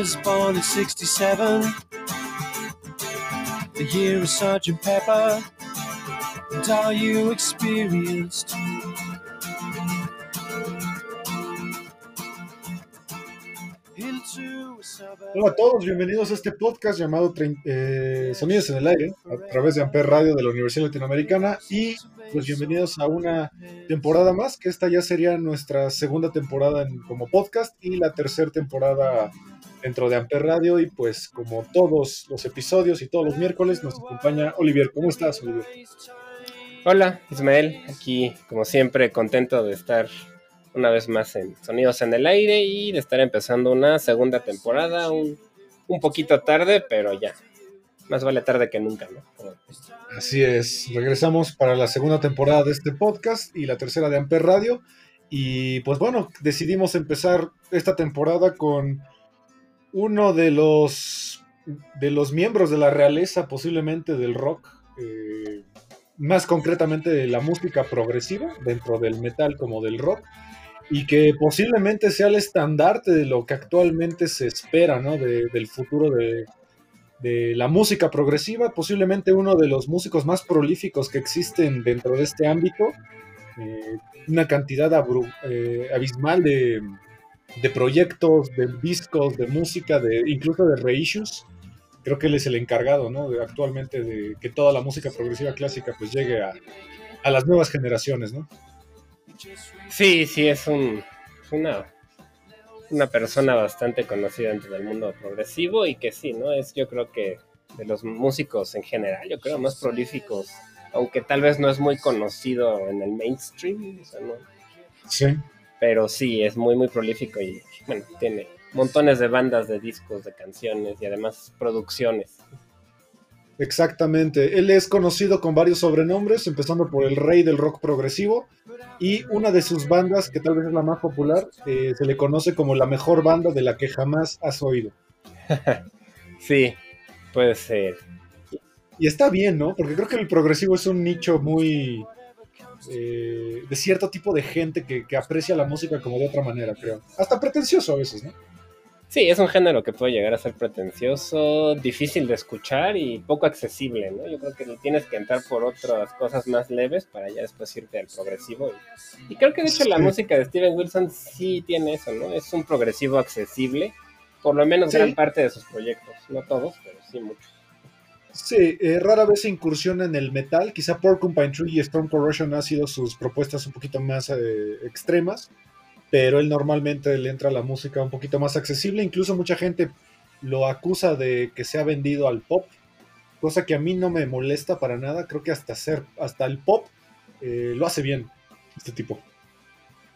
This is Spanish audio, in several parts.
Was born in 67, the year of Sergeant Pepper, and all you experienced. Hola a todos, bienvenidos a este podcast llamado eh, Sonidos en el Aire, a través de Amper Radio de la Universidad Latinoamericana. Y pues bienvenidos a una temporada más, que esta ya sería nuestra segunda temporada como podcast y la tercera temporada dentro de Amper Radio. Y pues como todos los episodios y todos los miércoles nos acompaña Olivier. ¿Cómo estás, Olivier? Hola, Ismael. Aquí, como siempre, contento de estar una vez más en Sonidos en el Aire y de estar empezando una segunda temporada, un, poquito tarde, pero ya. Más vale tarde que nunca, ¿no? Así es, regresamos para la segunda temporada de este podcast y la tercera de Amper Radio. Y pues bueno, decidimos empezar esta temporada con uno de los, de los miembros de la realeza, posiblemente del rock, eh, más concretamente de la música progresiva, dentro del metal como del rock y que posiblemente sea el estandarte de lo que actualmente se espera, ¿no? del futuro de, la música progresiva, posiblemente uno de los músicos más prolíficos que existen dentro de este ámbito, eh, una cantidad eh, abismal de, proyectos, de discos, de música, de incluso de reissues. Creo que él es el encargado, ¿no? De, actualmente de que toda la música progresiva clásica pues llegue a, a las nuevas generaciones, ¿no? Sí, sí, es un, una, una persona bastante conocida dentro del mundo progresivo y que sí, ¿no? Es yo creo que de los músicos en general, yo creo, más prolíficos, aunque tal vez no es muy conocido en el mainstream, Sí. Pero sí, es muy, muy prolífico y, bueno, tiene montones de bandas de discos, de canciones y además producciones. Exactamente. Él es conocido con varios sobrenombres, empezando por el rey del rock progresivo. Y una de sus bandas, que tal vez es la más popular, eh, se le conoce como la mejor banda de la que jamás has oído. sí, puede ser. Y está bien, ¿no? Porque creo que el progresivo es un nicho muy... Eh, de cierto tipo de gente que, que aprecia la música como de otra manera, creo. Hasta pretencioso a veces, ¿no? Sí, es un género que puede llegar a ser pretencioso, difícil de escuchar y poco accesible, ¿no? Yo creo que tienes que entrar por otras cosas más leves para ya después irte al progresivo. Y, creo que de hecho la música de Steven Wilson sí tiene eso, ¿no? Es un progresivo accesible, por lo menos gran parte de sus proyectos, no todos, pero sí muchos. Sí, eh, rara vez se incursiona en el metal, quizá Porcupine Tree y Storm Corrosion han sido sus propuestas un poquito más eh, extremas, pero él normalmente le entra la música un poquito más accesible, incluso mucha gente lo acusa de que se ha vendido al pop, cosa que a mí no me molesta para nada, creo que hasta ser, hasta el pop eh, lo hace bien, este tipo.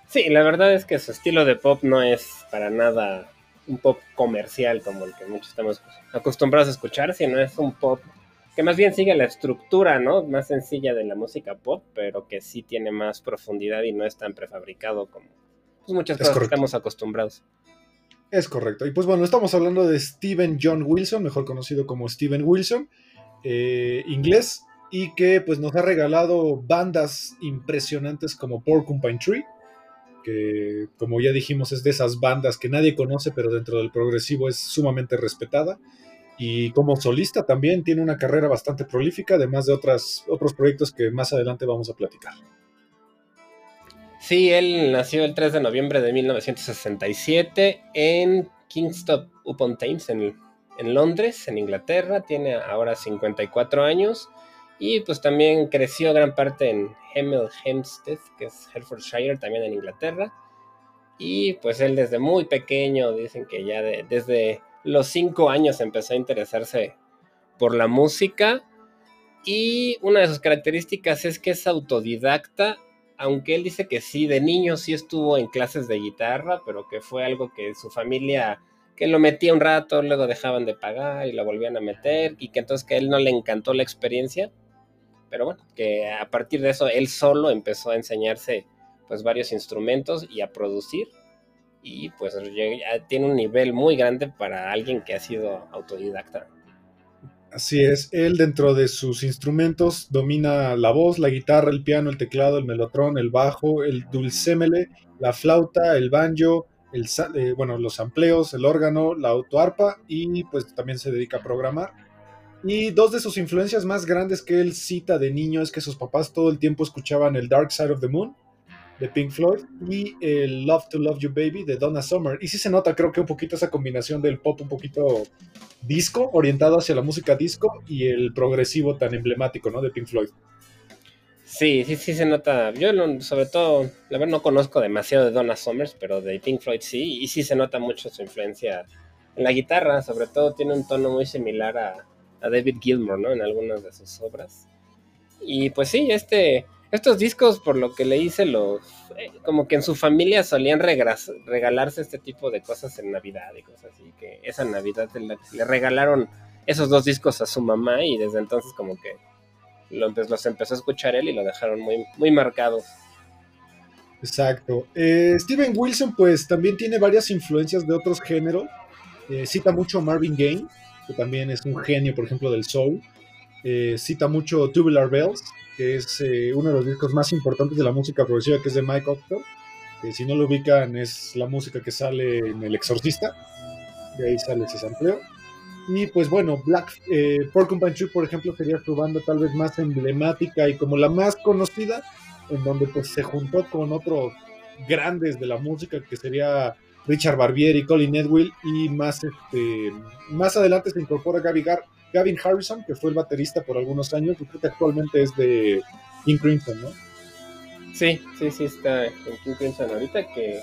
Sí, la verdad es que su estilo de pop no es para nada un pop comercial como el que muchos estamos acostumbrados a escuchar, sino es un pop que más bien sigue la estructura, ¿no? Más sencilla de la música pop, pero que sí tiene más profundidad y no es tan prefabricado como pues, muchas cosas que estamos acostumbrados. Es correcto. Y pues bueno, estamos hablando de Steven John Wilson, mejor conocido como Steven Wilson, eh, inglés, y que pues nos ha regalado bandas impresionantes como Porcupine Tree, que como ya dijimos es de esas bandas que nadie conoce, pero dentro del progresivo es sumamente respetada. Y como solista también tiene una carrera bastante prolífica, además de otras, otros proyectos que más adelante vamos a platicar. Sí, él nació el 3 de noviembre de 1967 en Kingston upon Thames, en, Londres, en Inglaterra. Tiene ahora 54 años Y pues también creció gran parte en Hemel Hempstead, que es Hertfordshire, también en Inglaterra. Y pues él desde muy pequeño, dicen que ya desde los cinco años empezó a interesarse por la música. Y una de sus características es que es autodidacta, aunque él dice que sí, de niño sí estuvo en clases de guitarra, pero que fue algo que su familia, que lo metía un rato, luego dejaban de pagar y lo volvían a meter, y que entonces que a él no le encantó la experiencia, pero bueno, que a partir de eso él solo empezó a enseñarse pues varios instrumentos y a producir y pues tiene un nivel muy grande para alguien que ha sido autodidacta. Así es, él dentro de sus instrumentos domina la voz, la guitarra, el piano, el teclado, el melotrón, el bajo, el dulcémele, la flauta, el banjo, eh, bueno, los amplios, el órgano, la autoarpa y pues también se dedica a programar. Y dos de sus influencias más grandes que él cita de niño es que sus papás todo el tiempo escuchaban el Dark Side of the Moon de Pink Floyd y el Love to Love You Baby de Donna Summer. Y sí se nota, creo que un poquito esa combinación del pop un poquito disco, orientado hacia la música disco, y el progresivo tan emblemático, ¿no? De Pink Floyd. Sí, sí, sí se nota. Yo sobre todo, la verdad no conozco demasiado de Donna Summers, pero de Pink Floyd sí, y sí se nota mucho su influencia en la guitarra, sobre todo tiene un tono muy similar a, a David Gilmour, ¿no? En algunas de sus obras. Y pues sí, este, estos discos, por lo que le hice, los eh, como que en su familia solían regalarse este tipo de cosas en Navidad y cosas así. Que esa Navidad le, regalaron esos dos discos a su mamá y desde entonces como que los empezó a escuchar él y lo dejaron muy, muy marcados. Exacto. Eh, Steven Wilson pues también tiene varias influencias de otros géneros. Eh, cita mucho a Marvin Gaye, que también es un genio, por ejemplo, del soul. cita mucho Tubular Bells, que es eh, uno de los discos más importantes de la música progresiva, que es de Mike Octo. que si no lo ubican, es la música que sale en El Exorcista. De ahí sale ese sampleo. Y pues bueno, Black eh, Porcupine Tree, por ejemplo, sería su banda tal vez más emblemática y como la más conocida, en donde pues se juntó con otros grandes de la música, que sería Richard Barbieri, Colin Edwill, y más, este, más adelante se incorpora Gar Gavin Harrison, que fue el baterista por algunos años, y creo que actualmente es de King Crimson, ¿no? Sí, sí, sí, está en King Crimson ahorita, que,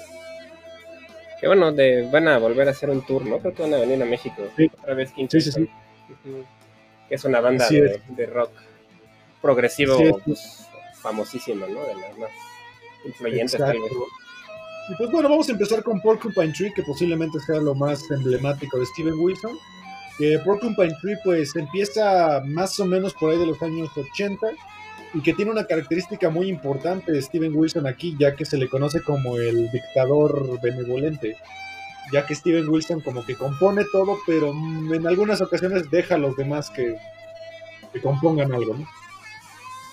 que bueno, de, van a volver a hacer un tour, ¿no? Creo que van a venir a México sí. otra vez King Crimson. Sí, sí, sí. Que es una banda de, rock progresivo pues, famosísima, ¿no? De las más influyentes tal vez. Y pues bueno, vamos a empezar con Porcupine Tree, que posiblemente sea lo más emblemático de Steven Wilson que Porcupine Tree pues empieza más o menos por ahí de los años 80 y que tiene una característica muy importante de Steven Wilson aquí, ya que se le conoce como el dictador benevolente, ya que Steven Wilson como que compone todo, pero en algunas ocasiones deja a los demás que, que compongan algo.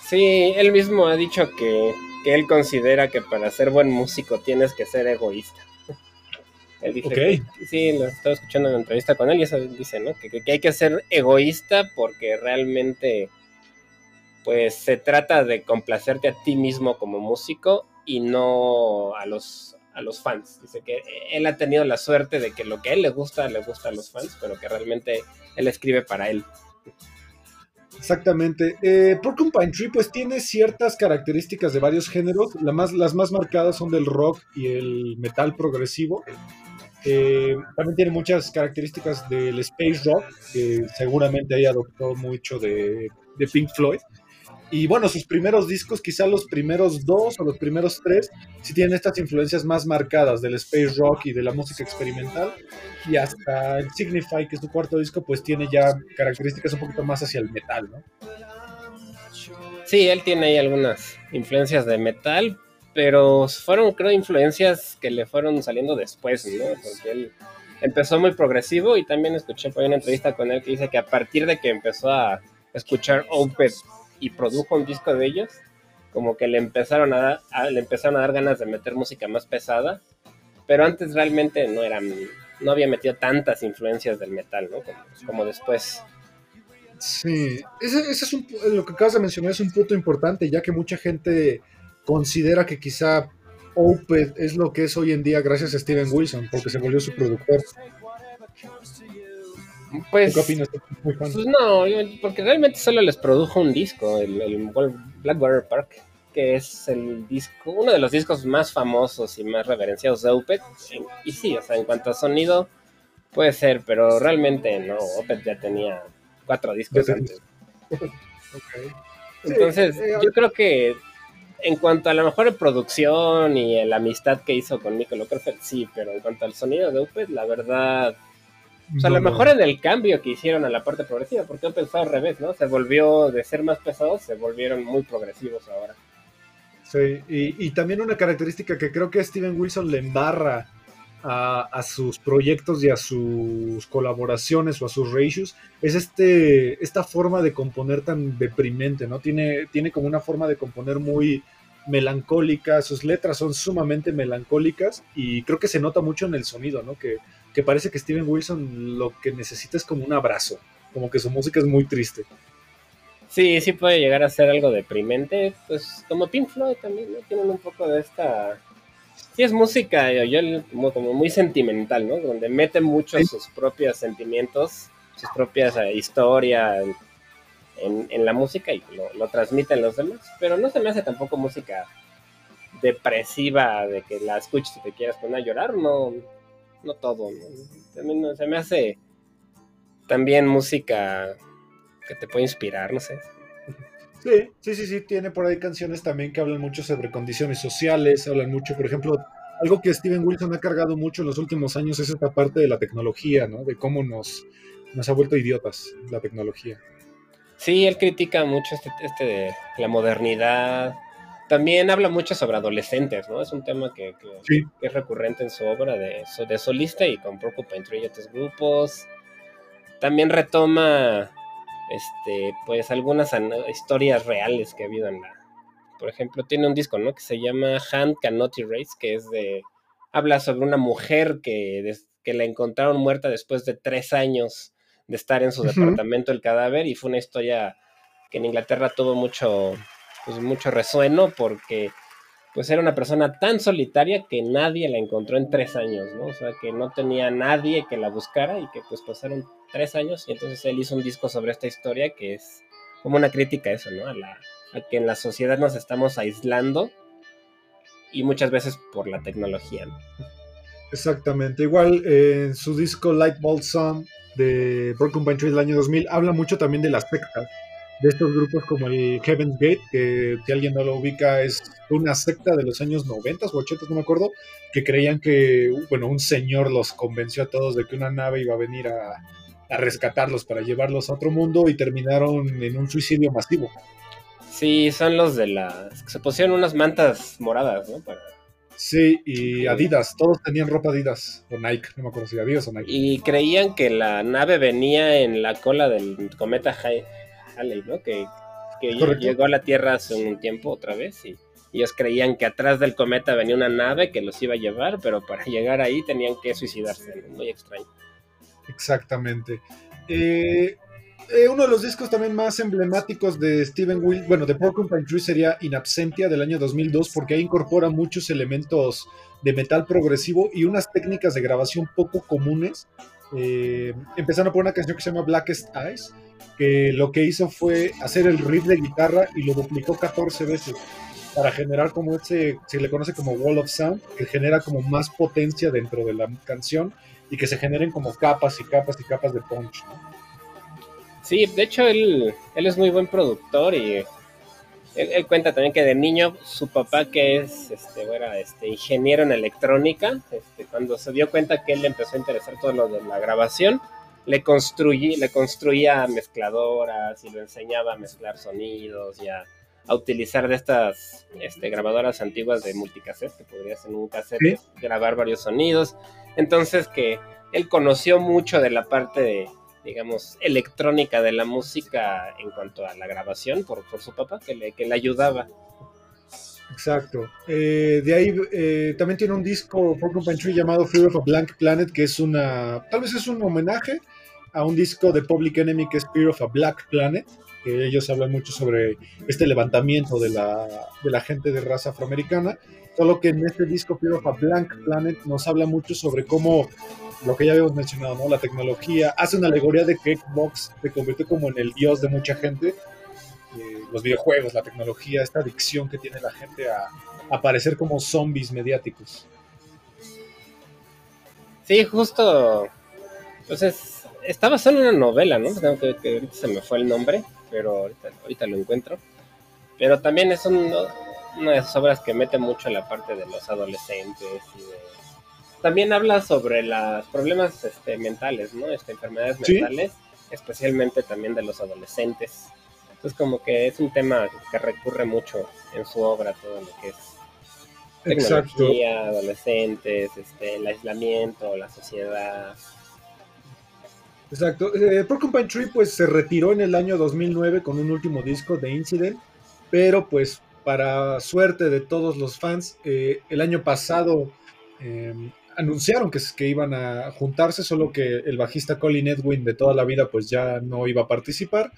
Sí, él mismo ha dicho que, que él considera que para ser buen músico tienes que ser egoísta. Él dice sí, lo estaba escuchando en la entrevista con él y eso dice, ¿no? Que, hay que ser egoísta porque realmente, pues, se trata de complacerte a ti mismo como músico y no a los, a los fans. Dice que él ha tenido la suerte de que lo que a él le gusta, le gusta a los fans, pero que realmente él escribe para él. Exactamente. Eh, Porcupine Tree pues tiene ciertas características de varios géneros. La más, las más marcadas son del rock y el metal progresivo. Eh, también tiene muchas características del space rock, que seguramente ahí adoptó mucho de, Pink Floyd. Y bueno, sus primeros discos, quizá los primeros dos o los primeros tres, sí tienen estas influencias más marcadas del space rock y de la música experimental. Y hasta el Signify, que es su cuarto disco, pues tiene ya características un poquito más hacia el metal, ¿no? Sí, él tiene ahí algunas influencias de metal, pero fueron, creo, influencias que le fueron saliendo después, ¿no? Porque él empezó muy progresivo y también escuché por una entrevista con él que dice que a partir de que empezó a escuchar Opeth y produjo un disco de ellos, como que le empezaron a, dar, le empezaron a dar ganas de meter música más pesada, pero antes realmente no eran, no había metido tantas influencias del metal, ¿no? Como, después. Sí, ese, es lo que acabas de mencionar es un punto importante, ya que mucha gente considera que quizá Opeth es lo que es hoy en día gracias a Steven Wilson, porque se volvió su productor. Pues, pues no, porque realmente solo les produjo un disco, el, el Blackwater Park, que es el disco, uno de los discos más famosos y más reverenciados de Opeth. Y sí, o sea, en cuanto a sonido, puede ser, pero realmente no, Opeth ya tenía cuatro discos antes. Entonces, Sí, eh, yo creo que en cuanto a la mejor producción y la amistad que hizo con Michael Ockerfeld, sí, pero en cuanto al sonido de Opeth, la verdad, o sea, a lo no, mejor en el cambio que hicieron a la parte progresiva, porque Opeth fue al revés, ¿no? Se volvió de ser más pesados, se volvieron muy progresivos ahora. Sí, y, y también una característica que creo que Steven Wilson le embarra a, sus proyectos y a sus colaboraciones o a sus reissues es este, esta forma de componer tan deprimente, ¿no? Tiene, tiene como una forma de componer muy melancólica, sus letras son sumamente melancólicas y creo que se nota mucho en el sonido, ¿no? Que, que parece que Steven Wilson lo que necesita es como un abrazo, como que su música es muy triste. Sí, sí puede llegar a ser algo deprimente, pues como Pink Floyd también, ¿no? Tienen un poco de esta... Sí, es música, yo, yo como, como muy sentimental, ¿no? Donde mete mucho Sí. sus propios sentimientos, sus propias eh, historias en, en- la música y lo, lo transmiten los demás, pero no se me hace tampoco música depresiva de que la escuches y te quieras poner a llorar, no, no todo, ¿no? También no- se me hace también música que te puede inspirar, no sé. Sí, sí, sí, sí, tiene por ahí canciones también que hablan mucho sobre condiciones sociales, hablan mucho, por ejemplo, algo que Steven Wilson ha cargado mucho en los últimos años es esta parte de la tecnología, ¿no? De cómo nos, nos ha vuelto idiotas la tecnología. Sí, él critica mucho este, este de la modernidad. También habla mucho sobre adolescentes, ¿no? Es un tema que, que- Sí. que es recurrente en su obra de, de solista y con Porcupine Tree y otros grupos. También retoma, este, pues, algunas historias reales que ha habido en la... Por ejemplo, tiene un disco, ¿no? Que se llama Hand Cannot Erase, que es de... Habla sobre una mujer que, des- que la encontraron muerta después de tres años de estar en su departamento el cadáver y fue una historia que en Inglaterra tuvo mucho, pues, mucho resueno porque pues era una persona tan solitaria que nadie la encontró en tres años, ¿no? O sea, que no tenía nadie que la buscara y que pues pasaron tres años y entonces él hizo un disco sobre esta historia que es como una crítica a eso, ¿no? A, la, a que en la sociedad nos estamos aislando y muchas veces por la tecnología, ¿no? Exactamente. Igual eh, en su disco Light Bulb Sun de Broken Pine del año 2000 habla mucho también de las sectas, de estos grupos como el Heaven's Gate, que si alguien no lo ubica es una secta de los años 90 o 80, no me acuerdo, que creían que, bueno, un señor los convenció a todos de que una nave iba a venir a, a rescatarlos para llevarlos a otro mundo y terminaron en un suicidio masivo. Sí, son los de las... que se pusieron unas mantas moradas, ¿no? Para- Sí, y Adidas, todos tenían ropa Adidas o Nike, no me acuerdo si Adidas o Nike. Y creían que la nave venía en la cola del cometa Halley, ¿no? Que, que llegó a la Tierra hace un tiempo otra vez y ellos creían que atrás del cometa venía una nave que los iba a llevar, pero para llegar ahí tenían que suicidarse, ¿no? muy extraño. Exactamente. Eh, eh, uno de los discos también más emblemáticos de Steven Will, bueno, de Porcupine Tree sería In Absentia del año 2002, porque ahí incorpora muchos elementos de metal progresivo y unas técnicas de grabación poco comunes. Eh, empezando por una canción que se llama Blackest Eyes, que lo que hizo fue hacer el riff de guitarra y lo duplicó 14 veces para generar como ese, se le conoce como wall of sound, que genera como más potencia dentro de la canción y que se generen como capas y capas y capas de punch. ¿no? Sí, de hecho él, él es muy buen productor y él, él cuenta también que de niño su papá que es este, bueno, este ingeniero en electrónica, este, cuando se dio cuenta que él le empezó a interesar todo lo de la grabación, le, construí, le construía mezcladoras y le enseñaba a mezclar sonidos y a, a utilizar de estas este, grabadoras antiguas de multicassette, que podrías en un cassette grabar varios sonidos. Entonces que él conoció mucho de la parte de, digamos, electrónica de la música en cuanto a la grabación por, por su papá, que le, que le ayudaba. Exacto. Eh, de ahí eh, también tiene un disco Porcupine Tree llamado Fear of a Blank Planet, que es una, tal vez es un homenaje a un disco de Public Enemy que es Fear of a Black Planet, que ellos hablan mucho sobre este levantamiento de la, de la gente de raza afroamericana, solo que en este disco Fear of Blank Planet nos habla mucho sobre cómo lo que ya habíamos mencionado, ¿no? La tecnología hace una alegoría de que Xbox se convirtió como en el dios de mucha gente. Eh, los videojuegos, la tecnología, esta adicción que tiene la gente a, aparecer como zombies mediáticos. Sí, justo. Entonces, estaba solo en una novela, ¿no? Tengo que, que, ahorita se me fue el nombre, pero ahorita, ahorita lo encuentro. Pero también es un, una de esas obras que mete mucho la parte de los adolescentes y de... También habla sobre los problemas este, mentales, ¿no? Este, enfermedades ¿Sí? mentales, especialmente también de los adolescentes. Entonces como que es un tema que recurre mucho en su obra, todo lo que es Exacto. tecnología, adolescentes, este, el aislamiento, la sociedad. Exacto. Eh, Porcupine Tree pues se retiró en el año 2009 con un último disco de Incident, pero pues para suerte de todos los fans, eh, el año pasado eh, anunciaron que, que, iban a juntarse, solo que el bajista Colin Edwin de toda la vida pues ya no iba a participar.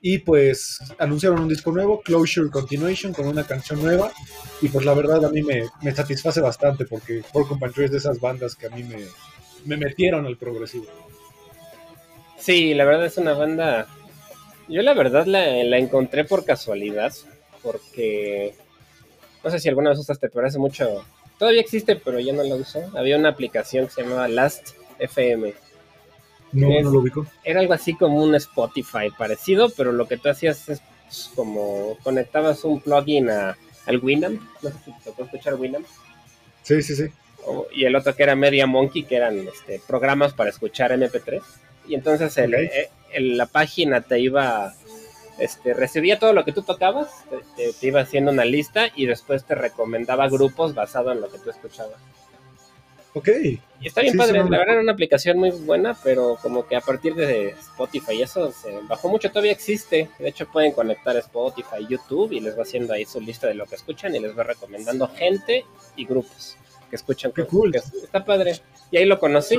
Y pues anunciaron un disco nuevo, Closure Continuation, con una canción nueva. Y pues la verdad a mí me, me satisface bastante porque Porcupine Tree es de esas bandas que a mí me, me metieron al progresivo. Sí, la verdad es una banda. Yo la verdad la, la, encontré por casualidad, porque no sé si alguna vez usaste, pero hace mucho. Todavía existe, pero ya no la uso. Había una aplicación que se llamaba Last FM. No, es, no lo ubico. Era algo así como un Spotify parecido, pero lo que tú hacías es como conectabas un plugin a, al Winamp. No sé si te puedo escuchar Winamp. Sí, sí, sí. O, y el otro que era Media Monkey, que eran este, programas para escuchar MP3 y entonces el, okay. el, la página te iba, este, recibía todo lo que tú tocabas, te, te, iba haciendo una lista y después te recomendaba grupos basado en lo que tú escuchabas. Ok. Y está bien sí, padre, la verdad era una aplicación muy buena, pero como que a partir de Spotify y eso se bajó mucho, todavía existe. De hecho pueden conectar Spotify, YouTube y les va haciendo ahí su lista de lo que escuchan y les va recomendando gente y grupos que escuchan. Qué cool. Que está padre. Y ahí lo conocí.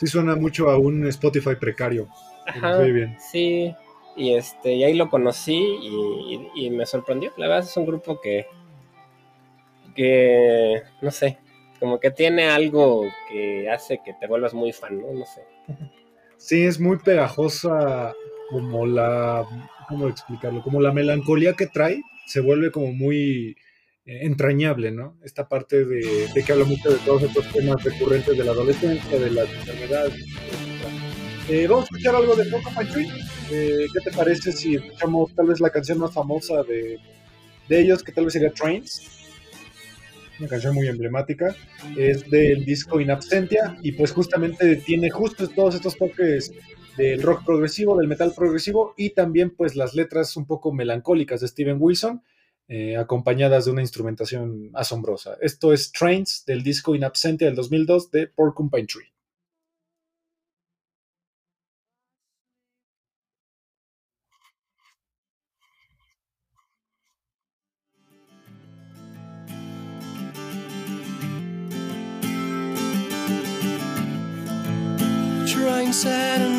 Sí suena mucho a un Spotify precario. Ajá, Muy bien. Sí, y este y ahí lo conocí y, y, y, me sorprendió. La verdad es un grupo que que no sé, como que tiene algo que hace que te vuelvas muy fan, ¿no? No sé. Sí, es muy pegajosa como la cómo explicarlo, como la melancolía que trae se vuelve como muy entrañable, ¿no? Esta parte de, de, que habla mucho de todos estos temas recurrentes de la adolescencia, de las enfermedades. Eh, vamos a escuchar algo de Poco Tree. Eh, ¿Qué te parece si escuchamos tal vez la canción más famosa de, de ellos, que tal vez sería Trains? Una canción muy emblemática. Es del disco In Absentia y pues justamente tiene justo todos estos toques del rock progresivo, del metal progresivo y también pues las letras un poco melancólicas de Steven Wilson eh, acompañadas de una instrumentación asombrosa. Esto es Trains del disco In Absentia del 2002 de Porcupine Tree.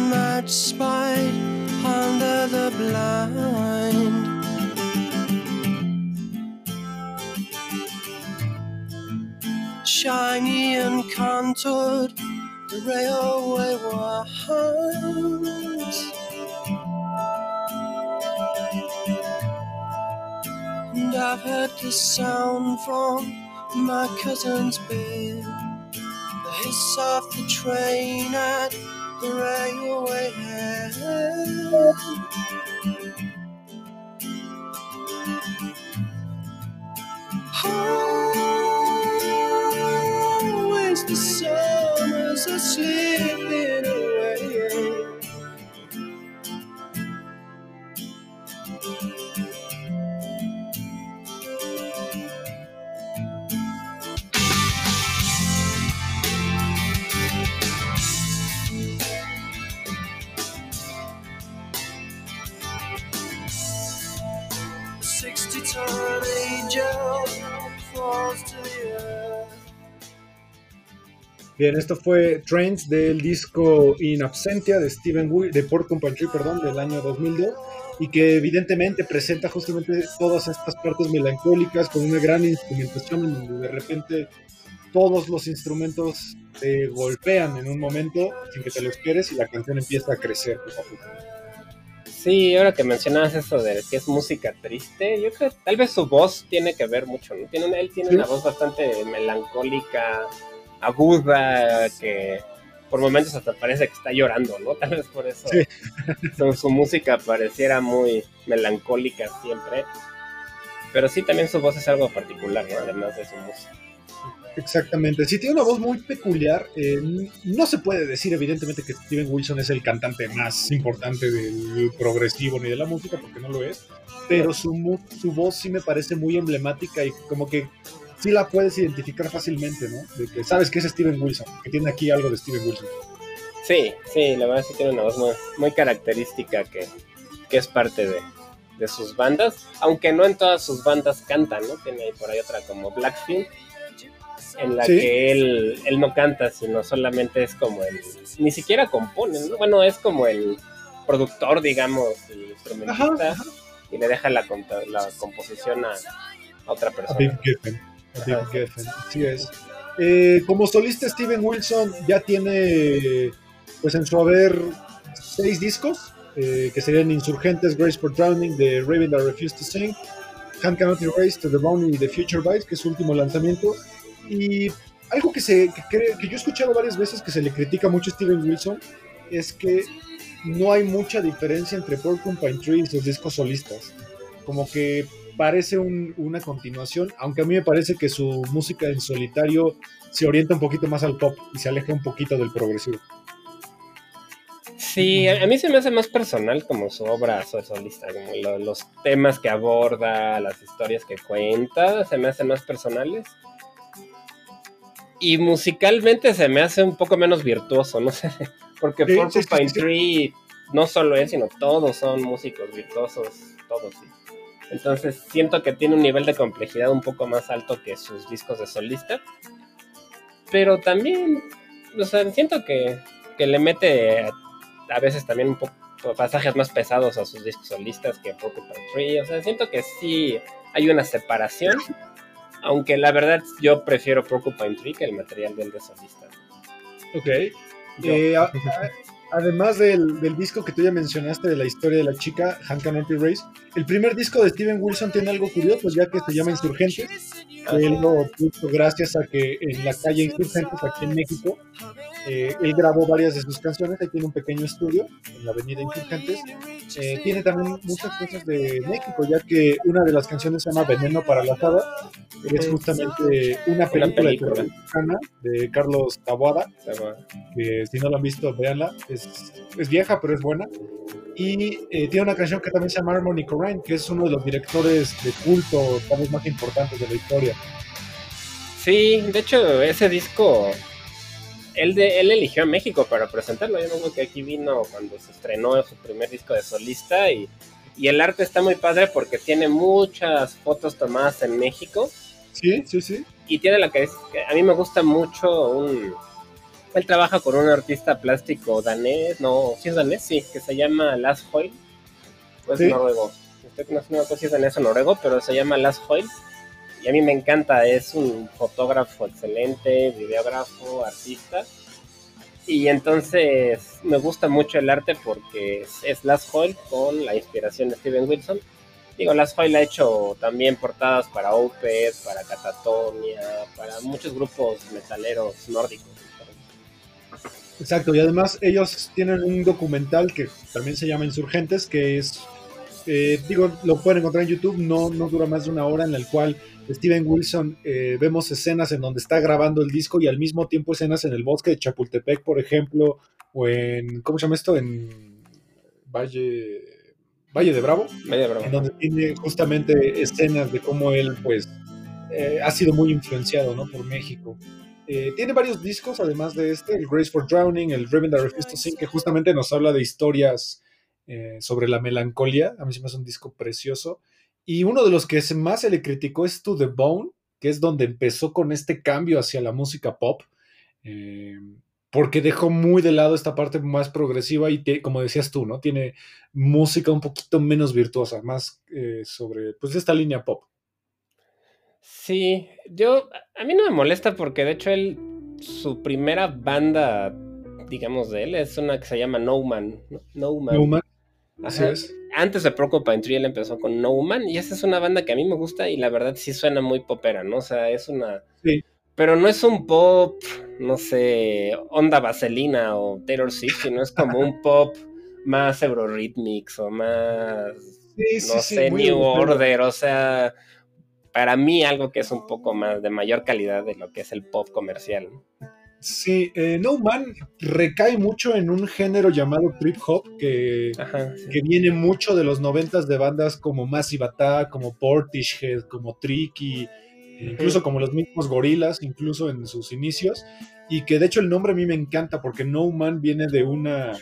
Much spite under the. Shiny and contoured, the railway winds. And I've heard the sound from my cousin's bed, the hiss of the train at the railway head. Oh, are slipping away. Bien, esto fue Trends del disco In Absentia de Steven Will, de Porcupine Tree, perdón, del año 2002 y que evidentemente presenta justamente todas estas partes melancólicas con una gran instrumentación en donde de repente todos los instrumentos te golpean en un momento sin que te lo esperes y la canción empieza a crecer Sí, ahora que mencionabas eso de que es música triste, yo creo que tal vez su voz tiene que ver mucho, ¿no? Tiene él tiene una voz bastante melancólica, aguda, que por momentos hasta parece que está llorando, ¿no? Tal vez por eso su, música pareciera muy melancólica siempre. Pero sí, también su voz es algo particular, ¿no? Además de su música. Exactamente. Sí, tiene una voz muy peculiar. Eh, no se puede decir, evidentemente, que Steven Wilson es el cantante más importante del progresivo ni de la música, porque no lo es. Pero su, su voz sí me parece muy emblemática y como que sí la puedes identificar fácilmente, ¿no? De que sabes que es Steven Wilson, que tiene aquí algo de Steven Wilson. Sí, sí, la verdad sí tiene una voz muy, característica que, es parte de, sus bandas, aunque no en todas sus bandas cantan, ¿no? Tiene ahí por ahí otra como Blackfield, en la que él, él no canta, sino solamente es como el, ni siquiera compone, ¿no? Bueno, es como el productor, digamos, el instrumentista, y le deja la, la composición a, otra persona. Así es. Eh, como solista, Steven Wilson ya tiene, pues en su haber, seis discos, eh, que serían Insurgentes, Grace for Drowning, The Raven That Refused to Sing, Hand Cannot Erase, To The Bone y The Future Bites, que es su último lanzamiento. Y algo que, se, que, que yo he escuchado varias veces que se le critica mucho a Steven Wilson es que no hay mucha diferencia entre Porcupine Tree y sus discos solistas. Como que parece una continuación, aunque a mí me parece que su música en solitario se orienta un poquito más al pop y se aleja un poquito del progresivo. Sí, a mí se me hace más personal como su obra solista, como los temas que aborda, las historias que cuenta, se me hacen más personales. Y musicalmente se me hace un poco menos virtuoso, no sé, porque sí, Porcupine Tree no solo es, sino todos son músicos virtuosos, todos. Sí. Entonces siento que tiene un nivel de complejidad un poco más alto que sus discos de solista. Pero también, o sea, siento que, le mete a veces también un poco pasajes más pesados a sus discos solistas que Porcupine Tree. O sea, siento que sí hay una separación. Aunque la verdad yo prefiero Porcupine Tree que el material del de solista. Ok. Eh, además del, disco que tú ya mencionaste de la historia de la chica, Hank Cannot Race, el primer disco de Steven Wilson tiene algo curioso, ya que se llama Insurgente. Él lo puso gracias a que en la calle Insurgentes, aquí en México, eh, él grabó varias de sus canciones, ahí tiene un pequeño estudio en la avenida Insurgentes. Eh, tiene también muchas cosas de México, ya que una de las canciones se llama Veneno para la Asada, es justamente una película, de Carlos Taboada, que si no la han visto, véanla, es, es vieja pero es buena. Y eh, tiene una canción que también se llama Harmony Corrine, que es uno de los directores de culto tal vez más importantes de la historia. Sí, de hecho, ese disco él, de, él eligió a México para presentarlo. Yo no que aquí vino cuando se estrenó su primer disco de solista y, y, el arte está muy padre porque tiene muchas fotos tomadas en México. Sí, sí, sí. Y tiene la que, a mí me gusta mucho un... Él trabaja con un artista plástico danés, no, sí es danés, sí, que se llama Las Hoyle. Pues noruego. no, no sé si es danés o noruego, pero se llama Las Hoyle y a mí me encanta, es un fotógrafo excelente, videógrafo, artista. Y entonces me gusta mucho el arte porque es, Last Hoyle con la inspiración de Steven Wilson. Digo, Last Hoyle ha hecho también portadas para Opeth, para Catatonia, para muchos grupos metaleros nórdicos. Exacto, y además ellos tienen un documental que también se llama Insurgentes, que es, eh, digo, lo pueden encontrar en YouTube, no, no dura más de una hora, en el cual Steven Wilson eh, vemos escenas en donde está grabando el disco y al mismo tiempo escenas en el bosque de Chapultepec, por ejemplo, o en, ¿cómo se llama esto? En Valle, Valle de Bravo, Valle de Bravo. en donde tiene justamente escenas de cómo él, pues, eh, ha sido muy influenciado, ¿no? Por México. Eh, tiene varios discos, además de este, el Grace for Drowning, el Raven That Refused to Sing, que justamente nos habla de historias sobre la melancolía. A mí se me hace un disco precioso. Y uno de los que más se le criticó es To The Bone, que es donde empezó con este cambio hacia la música pop. Eh, porque dejó muy de lado esta parte más progresiva y como decías tú, ¿no? Tiene música un poquito menos virtuosa, más eh, sobre, pues, esta línea pop. Sí, yo, a mí no me molesta porque de hecho él, su primera banda, digamos, de él es una que se llama No Man. No Man. No Man. Así es. Antes de Porcupine Tree él empezó con No Man y esa es una banda que a mí me gusta y la verdad sí suena muy popera, ¿no? O sea, es una... Sí. Pero no es un pop, no sé, onda vaselina o Taylor Swift, sino es como un pop más Eurorhythmics o más, no sé, New Order, o sea, para mí algo que es un poco más de mayor calidad de lo que es el pop comercial. Sí, eh, No Man recae mucho en un género llamado trip hop que, que viene mucho de los noventas de bandas como Massive Attack, como Portishead, como Tricky, incluso como los mismos gorilas, incluso en sus inicios, y que de hecho el nombre a mí me encanta porque No Man viene de una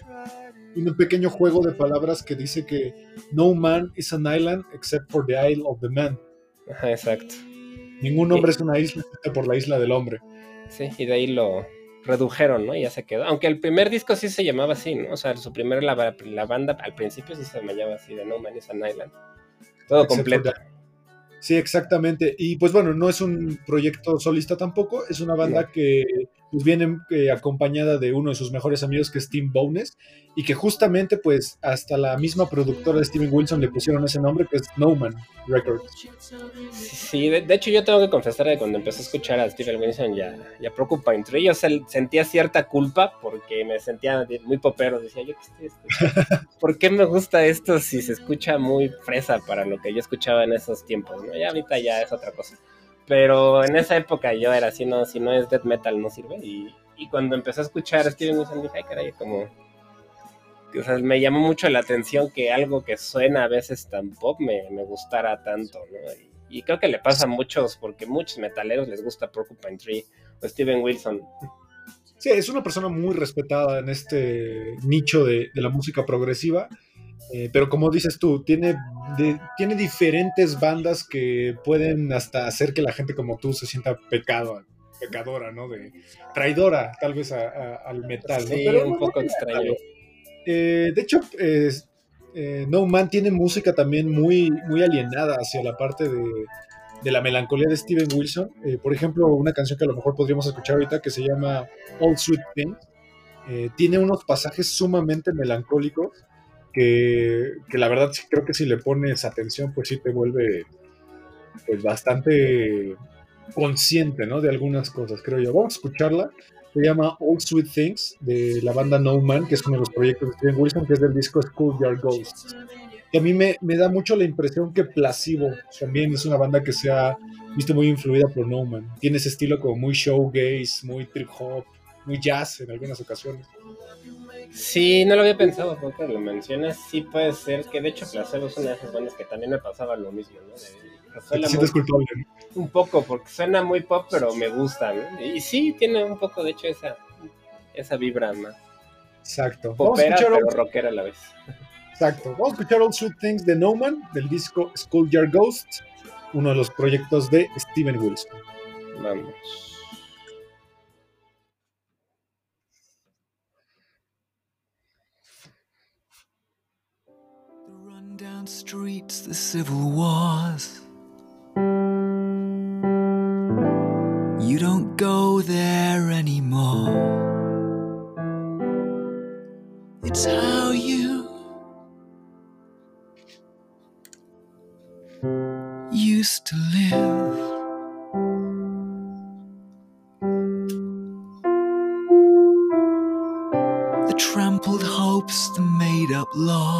un pequeño juego de palabras que dice que No man is an island except for the isle of the man. Ajá, exacto. Ningún hombre es una isla por la isla del hombre. Sí, y de ahí lo redujeron, ¿no? Y ya se quedó. Aunque el primer disco sí se llamaba así, ¿no? O sea, su primer, la, la banda al principio sí se llamaba así, de No Man is an Island. Todo completo. Sí, exactamente. Y pues bueno, no es un proyecto solista tampoco, es una banda que pues viene eh, acompañada de uno de sus mejores amigos que es Tim Bowness y que justamente pues hasta la misma productora de Steven Wilson le pusieron ese nombre que es Snowman Records. Sí, de, hecho yo tengo que confesar que cuando empecé a escuchar a Steven Wilson ya, ya preocupa entre ellos, sentía cierta culpa porque me sentía muy popero, decía yo que estoy ¿por qué me gusta esto si se escucha muy fresa para lo que yo escuchaba en esos tiempos? ¿no? Ya ahorita ya es otra cosa. Pero en esa época yo era así, no, si no es death metal no sirve. Y, cuando empecé a escuchar Steven Wilson dije, ay caray, como... O sea, me llamó mucho la atención que algo que suena a veces tan me, me gustara tanto, ¿no? Y, creo que le pasa a muchos, porque muchos metaleros les gusta Porcupine Tree o Steven Wilson. Sí, es una persona muy respetada en este nicho de, de la música progresiva eh, pero como dices tú, tiene, tiene diferentes bandas que pueden hasta hacer que la gente como tú se sienta pecado, pecadora, ¿no? De traidora, tal vez al metal. Sí, un poco extraño. Eh, de hecho, eh, No Man tiene música también muy, muy alienada hacia la parte de, de la melancolía de Steven Wilson. por ejemplo, una canción que a lo mejor podríamos escuchar ahorita que se llama All Sweet Thing. tiene unos pasajes sumamente melancólicos que, la verdad creo que si le pones atención, pues sí te vuelve pues bastante consciente, ¿no? De algunas cosas, creo yo. Vamos a escucharla. Se llama All Sweet Things de la banda No Man, que es uno de los proyectos de Steven Wilson, que es del disco Schoolyard Ghosts. Y a mí me, me, da mucho la impresión que Placebo también es una banda que se ha visto muy influida por No Man. Tiene ese estilo como muy showgaze, muy trip hop, muy jazz en algunas ocasiones. Sí, no lo había pensado, porque lo mencionas. Sí puede ser que, de hecho, Placebo es una de esas bandas que también me pasaba lo mismo, ¿no? sientes culpable? Un poco, porque suena muy pop, pero me gusta, ¿no? Y sí, tiene un poco, de hecho, esa, esa vibra más. Exacto. Popera, pero rockera a la vez. Exacto. Vamos a escuchar All Sweet Things de No Man, del disco Schoolyard Ghost, uno de los proyectos de Steven Wilson. Vamos. Down streets, the civil wars. You don't go there anymore. It's how you used to live. The trampled hopes, the made up laws.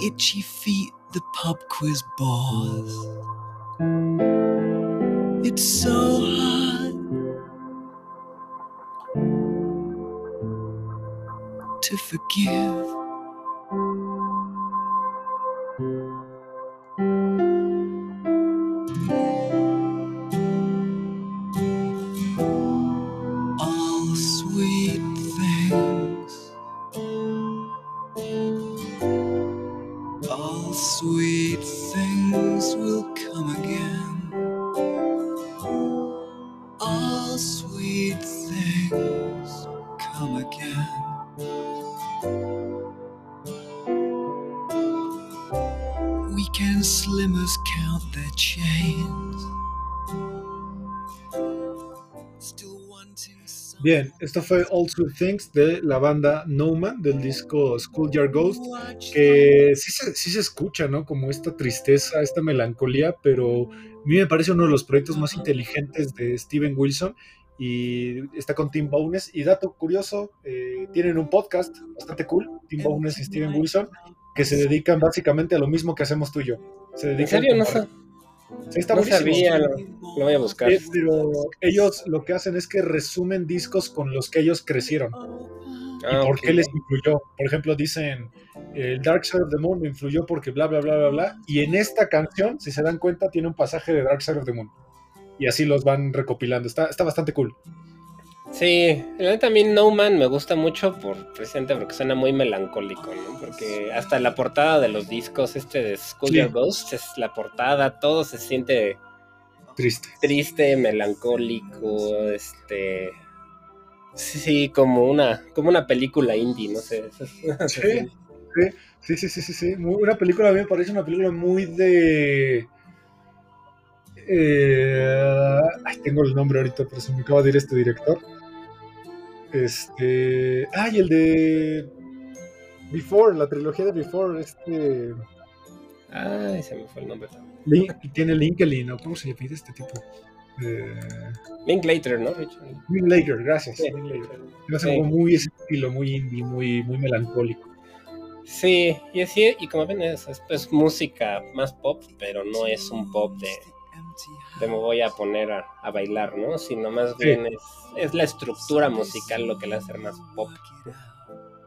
Itchy feet, the pub quiz bores. It's so hard to forgive. Bien, esto fue All Sweet Things de la banda No Man del disco Schoolyard Ghost. que sí se, sí se escucha, ¿no? Como esta tristeza, esta melancolía, pero a mí me parece uno de los proyectos más inteligentes de Steven Wilson y está con Tim Bowness. Y dato curioso, eh, tienen un podcast bastante cool, Tim Bowness y Steven Wilson, que se dedican básicamente a lo mismo que hacemos tú y yo. Se ¿En serio? No, sa- Sí, está no sabía, lo, lo voy a buscar. Eh, pero ellos lo que hacen es que resumen discos con los que ellos crecieron. y Ah, por qué les influyó. Por ejemplo, dicen, el Dark Side of the Moon me influyó porque bla, bla, bla, bla, bla. Y en esta canción, si se dan cuenta, tiene un pasaje de Dark Side of the Moon. Y así los van recopilando. Está, está bastante cool. Sí, la neta a mí No Man me gusta mucho por precisamente porque suena muy melancólico, ¿no? Porque hasta la portada de los discos, este de Schoolyard Sí. Ghost, es la portada, todo se siente Triste. triste, melancólico, este sí, como una, como una película indie, no sé. Sí, sí, sí, sí, sí. sí. Una película, a mí me parece una película muy de... eh, ay, tengo el nombre ahorita, pero se me acaba de ir este director. Este... Ay, el de... Before, la trilogía de Before, este... Ay, se me fue el nombre también. Lin- tiene Lincoln, ¿no? ¿Cómo se le pide este tipo? Eh, Linklater, ¿no, Richard? Linklater, gracias. Sí. Linklater. Sí. como muy ese estilo, muy indie, muy, muy melancólico. Sí, y así, y como ven, es, es, pues, música más pop, pero no es un pop de, de me voy a poner a, a bailar, ¿no? Sino más Sí. bien es, es la estructura musical lo que le hace más pop.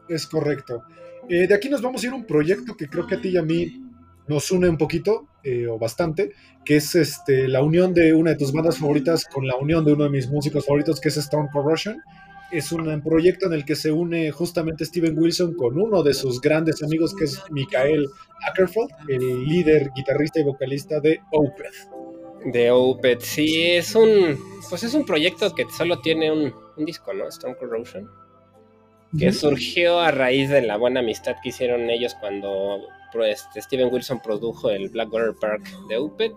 Es correcto. Eh, de aquí nos vamos a ir a un proyecto que creo que a ti y a mí nos une un poquito, eh, o bastante, que es este, la unión de una de tus bandas favoritas con la unión de uno de mis músicos favoritos, que es Stone Corrosion. Es un proyecto en el que se une justamente Steven Wilson con uno de sus grandes amigos, que es Mikael Ackerfeld, el líder, guitarrista y vocalista de Opeth. De Opeth, sí, es un, pues es un proyecto que solo tiene un, un disco, ¿no? Stone Corrosion. que surgió a raíz de la buena amistad que hicieron ellos cuando pro- este, Steven Wilson produjo el Blackwater Park de Opeth.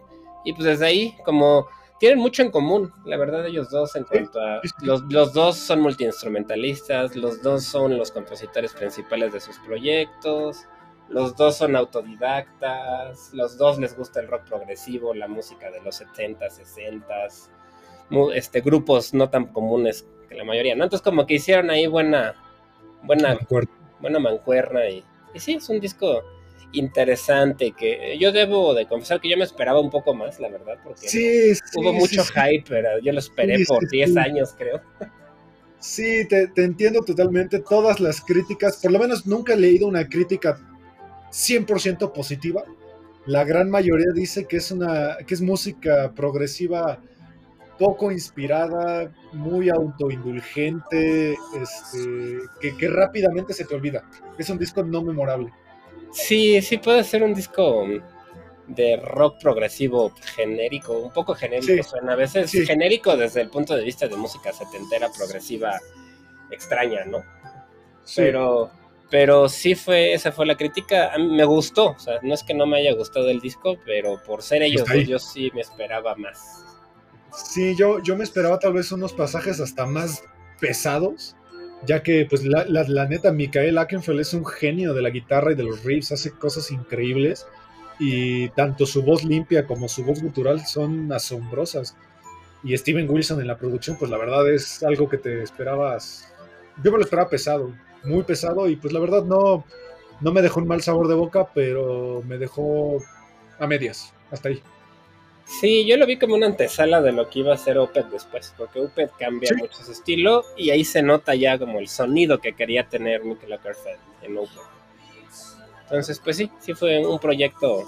Y pues desde ahí, como tienen mucho en común, la verdad, ellos dos, en cuanto a. Los, los dos son multiinstrumentalistas, los dos son los compositores principales de sus proyectos, los dos son autodidactas, los dos les gusta el rock progresivo, la música de los 70s, 60s, mu- este, grupos no tan comunes que la mayoría, ¿no? Entonces, como que hicieron ahí buena buena, mancuerna y, y sí, es un disco interesante que yo debo de confesar que yo me esperaba un poco más, la verdad, porque Sí, sí, hubo sí, mucho hype, pero yo lo esperé por sí, 10 sí. años, creo. Sí, te, te entiendo totalmente. Todas las críticas, por lo menos nunca he leído una crítica 100% positiva. La gran mayoría dice que es una que es música progresiva poco inspirada, muy autoindulgente, este, que, que rápidamente se te olvida. Es un disco no memorable. Sí, sí puede ser un disco de rock progresivo genérico, un poco genérico Sí. suena, a veces Sí. genérico desde el punto de vista de música setentera progresiva extraña, ¿no? Sí. Pero, pero sí fue, esa fue la crítica. A mí me gustó, o sea, no es que no me haya gustado el disco, pero por ser ellos ahí. dos, yo sí me esperaba más. Sí, yo, yo me esperaba tal vez unos pasajes hasta más pesados, ya que pues la, la, la neta, Mikael Akenfeld es un genio de la guitarra y de los riffs, hace cosas increíbles y tanto su voz limpia como su voz gutural son asombrosas. Y Steven Wilson en la producción, pues la verdad es algo que te esperabas, yo me lo esperaba pesado, muy pesado y pues la verdad no, no me dejó un mal sabor de boca, pero me dejó a medias, hasta ahí. Sí, yo lo vi como una antesala de lo que iba a ser Opeth después, porque Opeth cambia Sí. mucho su estilo y ahí se nota ya como el sonido que quería tener Mikel Ackerfeld en Opeth. Entonces, pues sí, sí fue un proyecto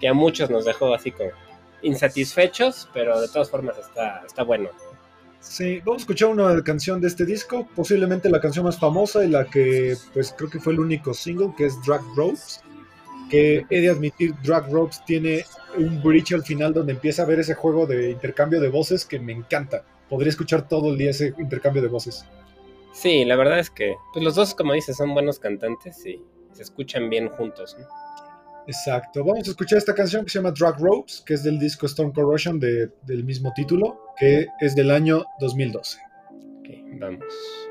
que a muchos nos dejó así como insatisfechos, pero de todas formas está, está bueno. Sí, vamos a escuchar una canción de este disco, posiblemente la canción más famosa y la que pues creo que fue el único single, que es Drag Ropes, que he de admitir, Drag Ropes tiene un bridge al final donde empieza a ver ese juego de intercambio de voces que me encanta. Podría escuchar todo el día ese intercambio de voces. Sí, la verdad es que pues los dos, como dices, son buenos cantantes y se escuchan bien juntos. ¿no? Exacto. Vamos a escuchar esta canción que se llama Drag Ropes, que es del disco Stone Corrosion de, del mismo título, que es del año 2012. Ok, vamos.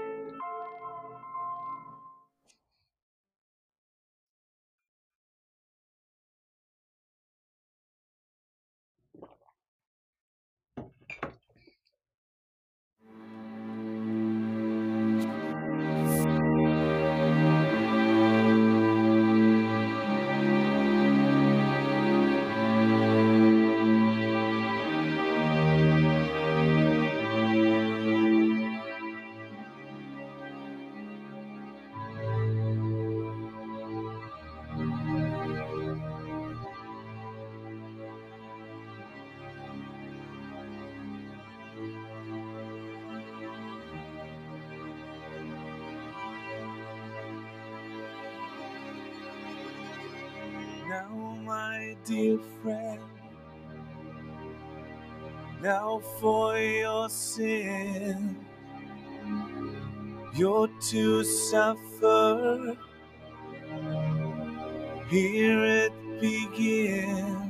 Suffer. Here it begins.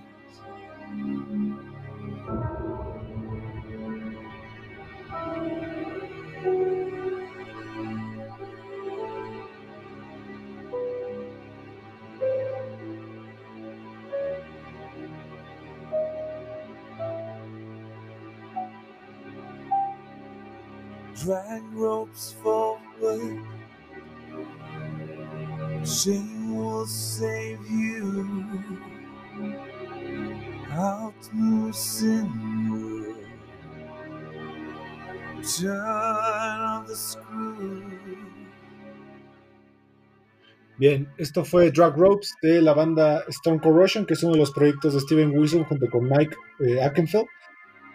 Bien, esto fue Drag Ropes de la banda Stone Corrosion, que es uno de los proyectos de Steven Wilson junto con Mike eh, Akenfeld,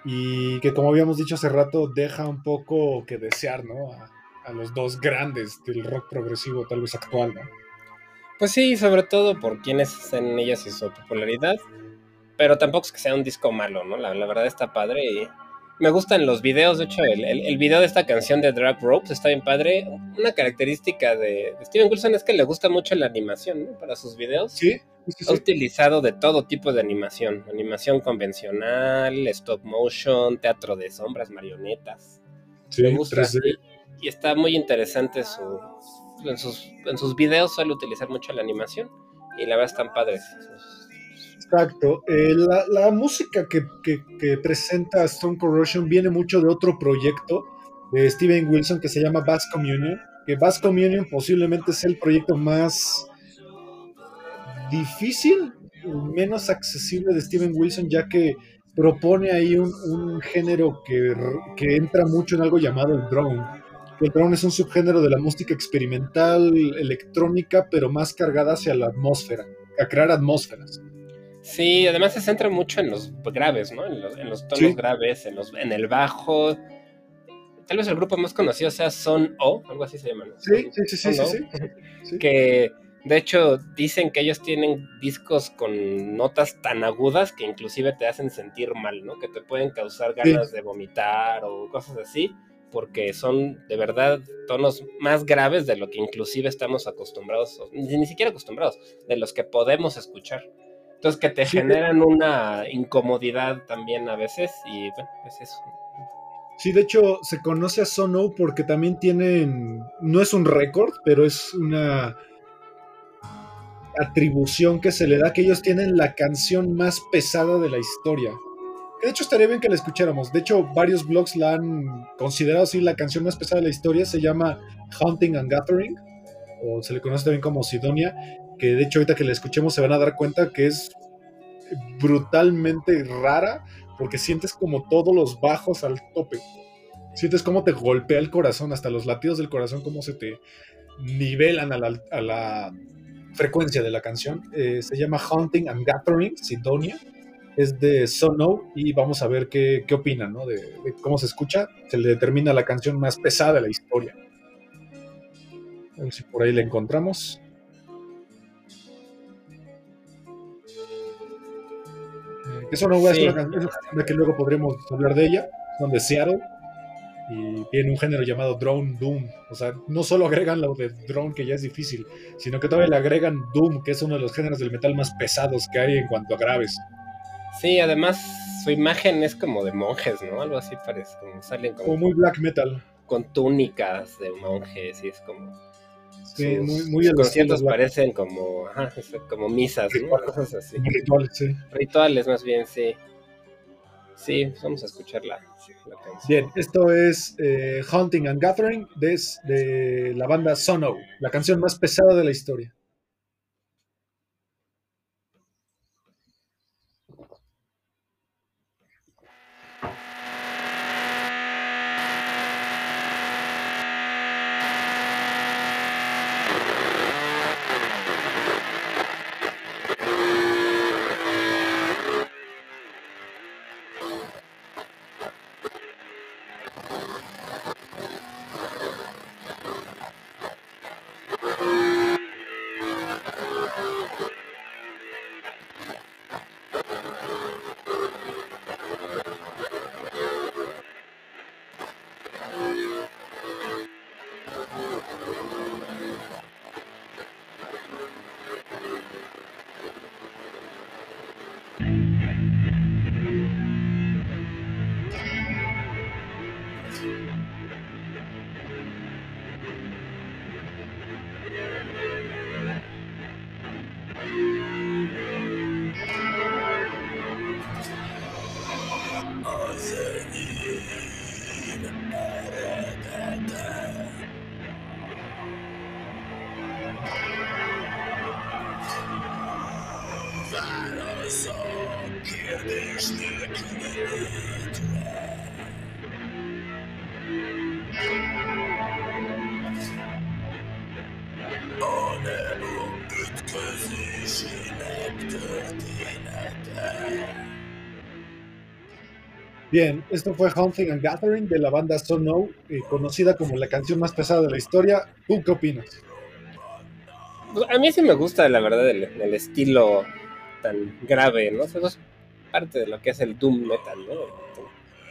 y que como habíamos dicho hace rato, deja un poco que desear, ¿no? A, a los dos grandes del rock progresivo, tal vez actual, ¿no? Pues sí, sobre todo por quienes en ellas y su popularidad. Pero tampoco es que sea un disco malo, ¿no? La, la verdad está padre y me gustan los videos. De hecho, el, el, el video de esta canción de Drag Ropes está bien padre. Una característica de, Steven Wilson es que le gusta mucho la animación, ¿no? Para sus videos. Sí, sí, sí. Ha utilizado de todo tipo de animación. Animación convencional, stop motion, teatro de sombras, marionetas. Sí, Me gusta. 3D. Y, y está muy interesante su... En sus, en sus videos suele utilizar mucho la animación. Y la verdad están padres. Exacto. Eh, la, música que, presenta Stone Corrosion viene mucho de otro proyecto de Steven Wilson que se llama Bass Communion. Que Bass Communion posiblemente sea el proyecto más difícil, menos accesible de Steven Wilson, ya que propone ahí un, género que, que entra mucho en algo llamado el drone. El drone es un subgénero de la música experimental, electrónica, pero más cargada hacia la atmósfera, a crear atmósferas. Sí, además se centra mucho en los graves, ¿no? En los, en los tonos Sí. graves, en, los, en el bajo. Tal vez el grupo más conocido sea Son O, algo así se llama. ¿no? Sí, sí, sí, sí, sí. Que de hecho dicen que ellos tienen discos con notas tan agudas que inclusive te hacen sentir mal, ¿no? Que te pueden causar ganas de vomitar o cosas así, porque son de verdad tonos más graves de lo que inclusive estamos acostumbrados, ni siquiera acostumbrados, de los que podemos escuchar. Entonces que te Sí. generan una incomodidad también a veces y bueno, es eso. Sí, de hecho se conoce a Sono porque también tienen, no es un récord, pero es una atribución que se le da que ellos tienen la canción más pesada de la historia. Que de hecho estaría bien que la escucháramos. De hecho, varios blogs la han considerado así la canción más pesada de la historia. Se llama Hunting and Gathering, o se le conoce también como Sidonia, de hecho ahorita que la escuchemos se van a dar cuenta que es brutalmente rara porque sientes como todos los bajos al tope. Sientes cómo te golpea el corazón, hasta los latidos del corazón, cómo se te nivelan a la, a la frecuencia de la canción. Eh, se llama Hunting and Gathering, Sidonia. Es de Sono y vamos a ver qué, qué opinan, ¿no? De, de cómo se escucha. Se le determina la canción más pesada de la historia. A ver si por ahí la encontramos. Eso no es Sí. una canción que luego podremos hablar de ella. Son de Seattle. y tiene un género llamado Drone Doom. O sea, no solo agregan lo de Drone, que ya es difícil, sino que todavía le agregan Doom, que es uno de los géneros del metal más pesados que hay en cuanto a graves. Sí, además su imagen es como de monjes, ¿no? Algo así parece, como salen como, Como muy black metal. con túnicas de monjes y es como... Sí, sus- muy, muy sus al estilo conciertos parecen como, ajá, como misas, ¿no? Rituales. Cosas así. rituales, sí. Rituales más bien, sí. Sí, vamos a escuchar la, la canción. Bien, esto es eh, Hunting and Gathering de, de la banda Sono, la canción más pesada de la historia. Esto fue Hunting and Gathering de la banda Sono, eh, conocida como la canción más pesada de la historia. ¿Tú qué opinas? Pues, A mí sí me gusta, la verdad, el, el estilo tan grave, ¿no? O sea, es parte de lo que es el doom metal, ¿no?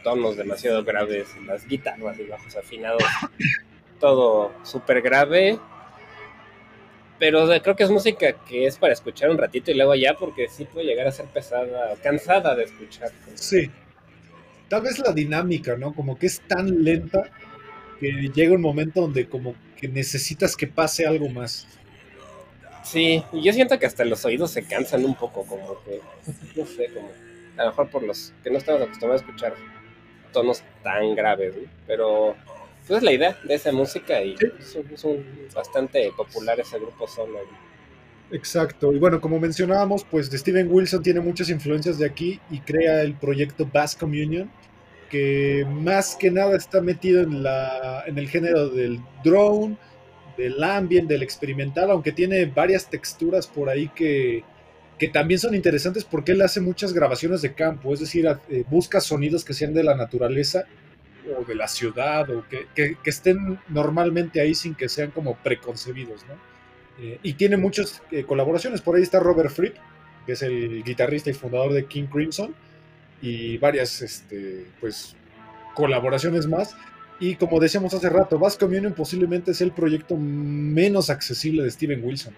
Tonos demasiado graves, las guitarras y bajos afinados, todo súper grave. Pero o sea, creo que es música que es para escuchar un ratito y luego ya, porque sí puede llegar a ser pesada, cansada de escuchar. Sí. Tal vez la dinámica, ¿no? Como que es tan lenta que llega un momento donde como que necesitas que pase algo más. Sí, y yo siento que hasta los oídos se cansan un poco, como que, no sé, como, a lo mejor por los que no estamos acostumbrados a escuchar tonos tan graves, ¿no? Pero, pues es la idea de esa música y un bastante popular ese grupo solo. ¿no? Exacto. Y bueno, como mencionábamos, pues Steven Wilson tiene muchas influencias de aquí y crea el proyecto Bass Communion, que más que nada está metido en, la, en el género del drone, del ambient, del experimental, aunque tiene varias texturas por ahí que, que también son interesantes porque él hace muchas grabaciones de campo, es decir, eh, busca sonidos que sean de la naturaleza o de la ciudad o que, que- que estén normalmente ahí sin que sean como preconcebidos, ¿no? Eh, y tiene muchas eh, colaboraciones. Por ahí está Robert Fripp, que es el guitarrista y fundador de King Crimson, y varias este, pues, colaboraciones más. Y como decíamos hace rato, Bass Communion posiblemente es el proyecto menos accesible de Steven Wilson.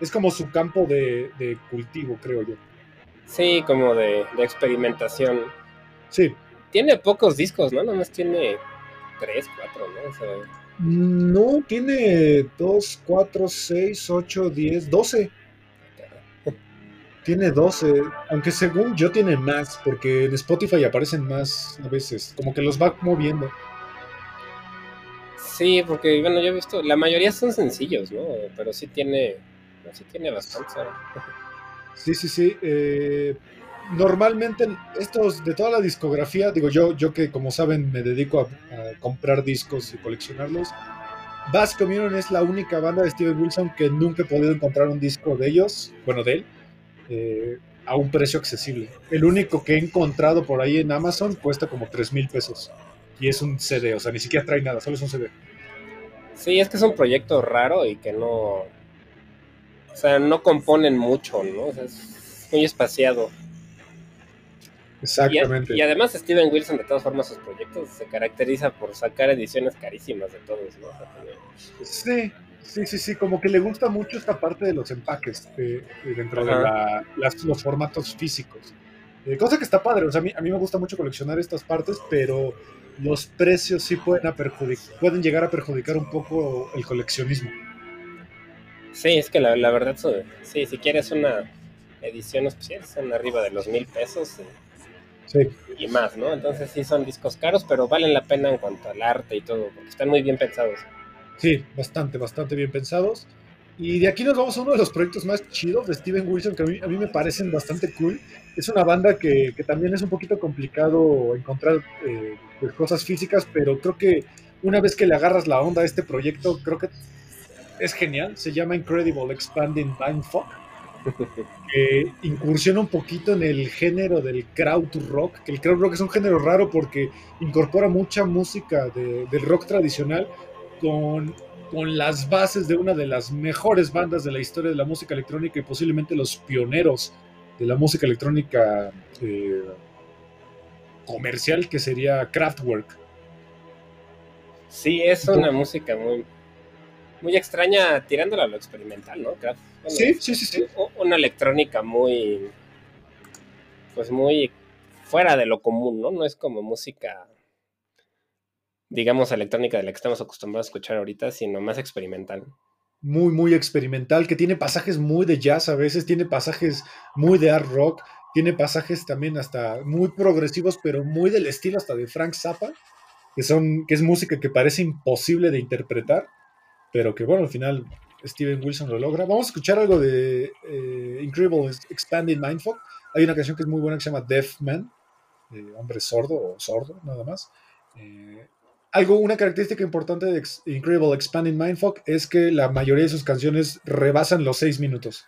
Es como su campo de, de cultivo, creo yo. Sí, como de, de experimentación. Sí, Tiene pocos discos, ¿no? Nomás tiene tres, cuatro, ¿no? O sea, no tiene 2, 4, 6, 8, 10, 12. Tiene 12, aunque según yo tiene más, porque en Spotify aparecen más a veces, como que los va moviendo. Sí, porque bueno, yo he visto, la mayoría son sencillos, ¿no? Pero sí tiene, sí tiene bastante. Sí, sí, sí. eh, normalmente estos de toda la discografía, digo yo, yo que como saben me dedico a, comprar discos y coleccionarlos. Bass Communion es la única banda de Steven Wilson que nunca he podido encontrar un disco de ellos, bueno, de él, eh, a un precio accesible. El único que he encontrado por ahí en Amazon cuesta como 3 mil pesos. Y es un CD, o sea, ni siquiera trae nada, solo es un CD. Sí, es que es un proyecto raro y que no. O sea, no componen mucho, ¿no? Es muy espaciado. Exactamente. Y, y, además Steven Wilson, de todas formas, sus proyectos se caracteriza por sacar ediciones carísimas de todos, ¿no? Sí, sí, sí, sí, como que le gusta mucho esta parte de los empaques eh, dentro Ajá. de la, las, los formatos físicos. Eh, cosa que está padre, o sea, a mí, a mí, me gusta mucho coleccionar estas partes, pero los precios sí pueden, pueden llegar a perjudicar un poco el coleccionismo. Sí, es que la, la verdad, sí, si quieres una edición especial, son arriba de los mil pesos. Sí. y más, ¿no? Entonces sí son discos caros, pero valen la pena en cuanto al arte y todo, porque están muy bien pensados. Sí, bastante, bastante bien pensados. Y de aquí nos vamos a uno de los proyectos más chidos de Steven Wilson, que a mí, a mí me parecen bastante cool. Es una banda que, que también es un poquito complicado encontrar eh, pues, cosas físicas, pero creo que una vez que le agarras la onda a este proyecto, creo que es genial. Se llama Incredible Expanding Mindfuck que incursiona un poquito en el género del crowd rock, que el crowd rock es un género raro porque incorpora mucha música de, del rock tradicional con, con, las bases de una de las mejores bandas de la historia de la música electrónica y posiblemente los pioneros de la música electrónica eh, comercial, que sería Kraftwerk. Sí, es una música muy, muy extraña, tirándola a lo experimental, ¿no? Bueno, sí, sí, sí, sí. Una electrónica muy, pues muy fuera de lo común, ¿no? No es como música, digamos, electrónica de la que estamos acostumbrados a escuchar ahorita, sino más experimental. Muy, muy experimental, que tiene pasajes muy de jazz a veces, tiene pasajes muy de art rock, tiene pasajes también hasta muy progresivos, pero muy del estilo hasta de Frank Zappa, que, son, que es música que parece imposible de interpretar, pero que bueno, al final Steven Wilson lo logra. Vamos a escuchar algo de eh, Incredible Expanding Mindfuck. Hay una canción que es muy buena que se llama Deaf Man, eh, hombre sordo o sordo, nada más. Eh, algo, una característica importante de Incredible Expanding Mindfuck es que la mayoría de sus canciones rebasan los seis minutos.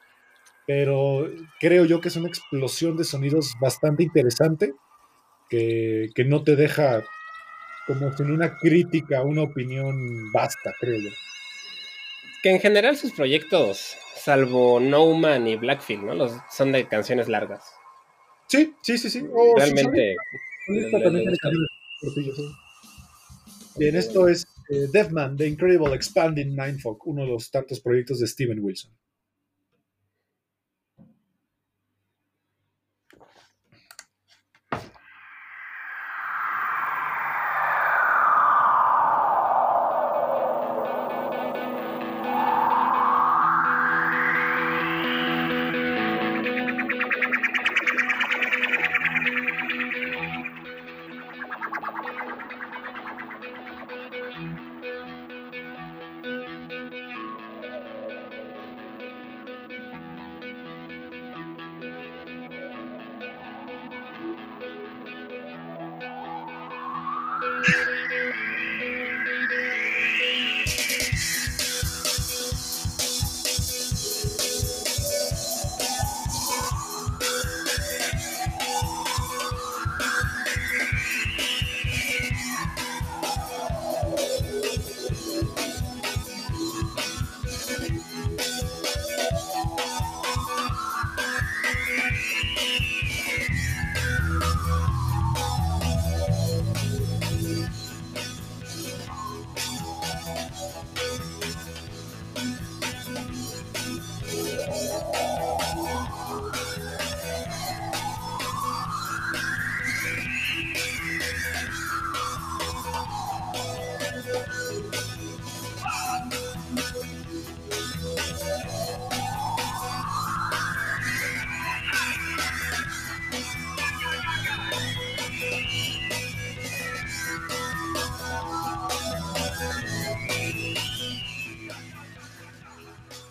Pero creo yo que es una explosión de sonidos bastante interesante que, que no te deja como sin una crítica, una opinión basta, creo yo que en general sus proyectos, salvo No Man y Blackfield, ¿no? Los, son de canciones largas. Sí, sí, sí, sí. Oh, Realmente. Bien, esto es eh, Deathman, The Incredible Expanding Mindfuck, uno de los tantos proyectos de Steven Wilson.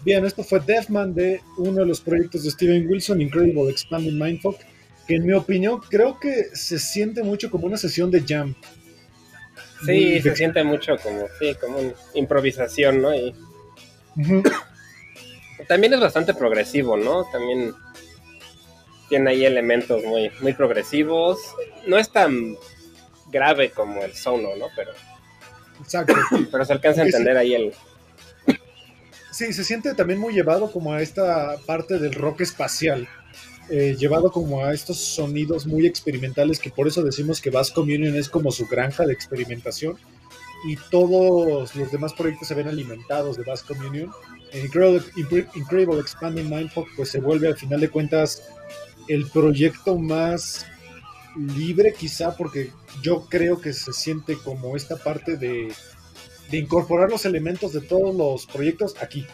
Bien, esto fue Deathman de uno de los proyectos de Steven Wilson, Incredible Expanding Mindfuck, que en mi opinión creo que se siente mucho como una sesión de jam. Sí, Muy se siente mucho como, sí, como una improvisación, ¿no? Y... Uh -huh. También es bastante progresivo, ¿no? También tiene ahí elementos muy, muy progresivos. No es tan grave como el sono, ¿no? Pero, Exacto. pero se alcanza a entender ahí el, Sí, se siente también muy llevado como a esta parte del rock espacial. eh, llevado como a estos sonidos muy experimentales que por eso decimos que Bass Communion es como su granja de experimentación y todos los demás proyectos se ven alimentados de Bass Communion. Incredible, Incredible Expanding Mindfuck pues se vuelve al final de cuentas el proyecto más libre quizá porque yo creo que se siente como esta parte de, de incorporar los elementos de todos los proyectos aquí.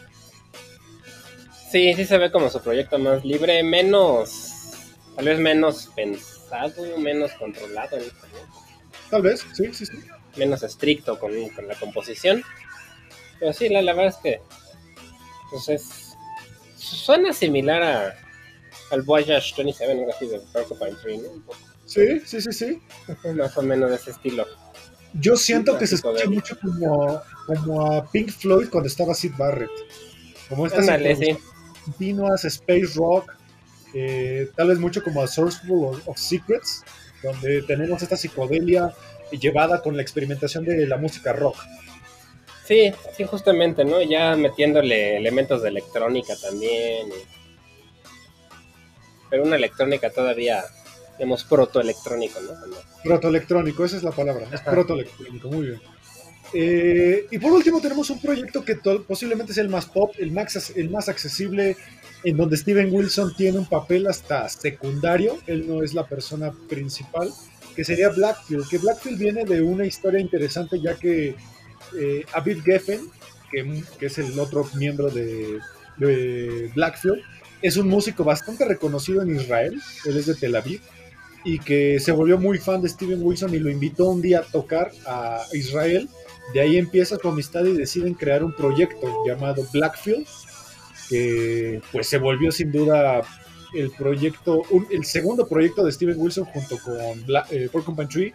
Sí, sí se ve como su proyecto más libre, menos, tal vez menos pensado, menos controlado. Tal vez, sí, sí, sí. Menos estricto con, con la composición. Pero sí, la, la verdad es que pues es, suena similar a, al Voyage 27, algo así de Porcupine Tree, ¿no? Sí, sí, sí, sí. Más o menos de ese estilo. Yo siento que se escucha mucho como, como a Pink Floyd cuando estaba Sid Barrett. Como estas sí. continuas, space rock, eh, tal vez mucho como a Sourceful of, Secrets, donde tenemos esta psicodelia llevada con la experimentación de la música rock. Sí, sí, justamente, ¿no? Ya metiéndole elementos de electrónica también. Pero una electrónica todavía digamos, protoelectrónico, ¿no? Protoelectrónico, esa es la palabra, es protoelectrónico, muy bien. Eh, y por último tenemos un proyecto que posiblemente sea el más pop, el más, el más accesible, en donde Steven Wilson tiene un papel hasta secundario, él no es la persona principal, que sería Blackfield, que Blackfield viene de una historia interesante ya que eh, Abid Geffen, que, que, es el otro miembro de, de Blackfield, es un músico bastante reconocido en Israel, él es de Tel Aviv, y que se volvió muy fan de Steven Wilson y lo invitó un día a tocar a Israel. De ahí empieza su amistad y deciden crear un proyecto llamado Blackfield, que pues se volvió sin duda el proyecto, el segundo proyecto de Steven Wilson junto con Black, eh, Tree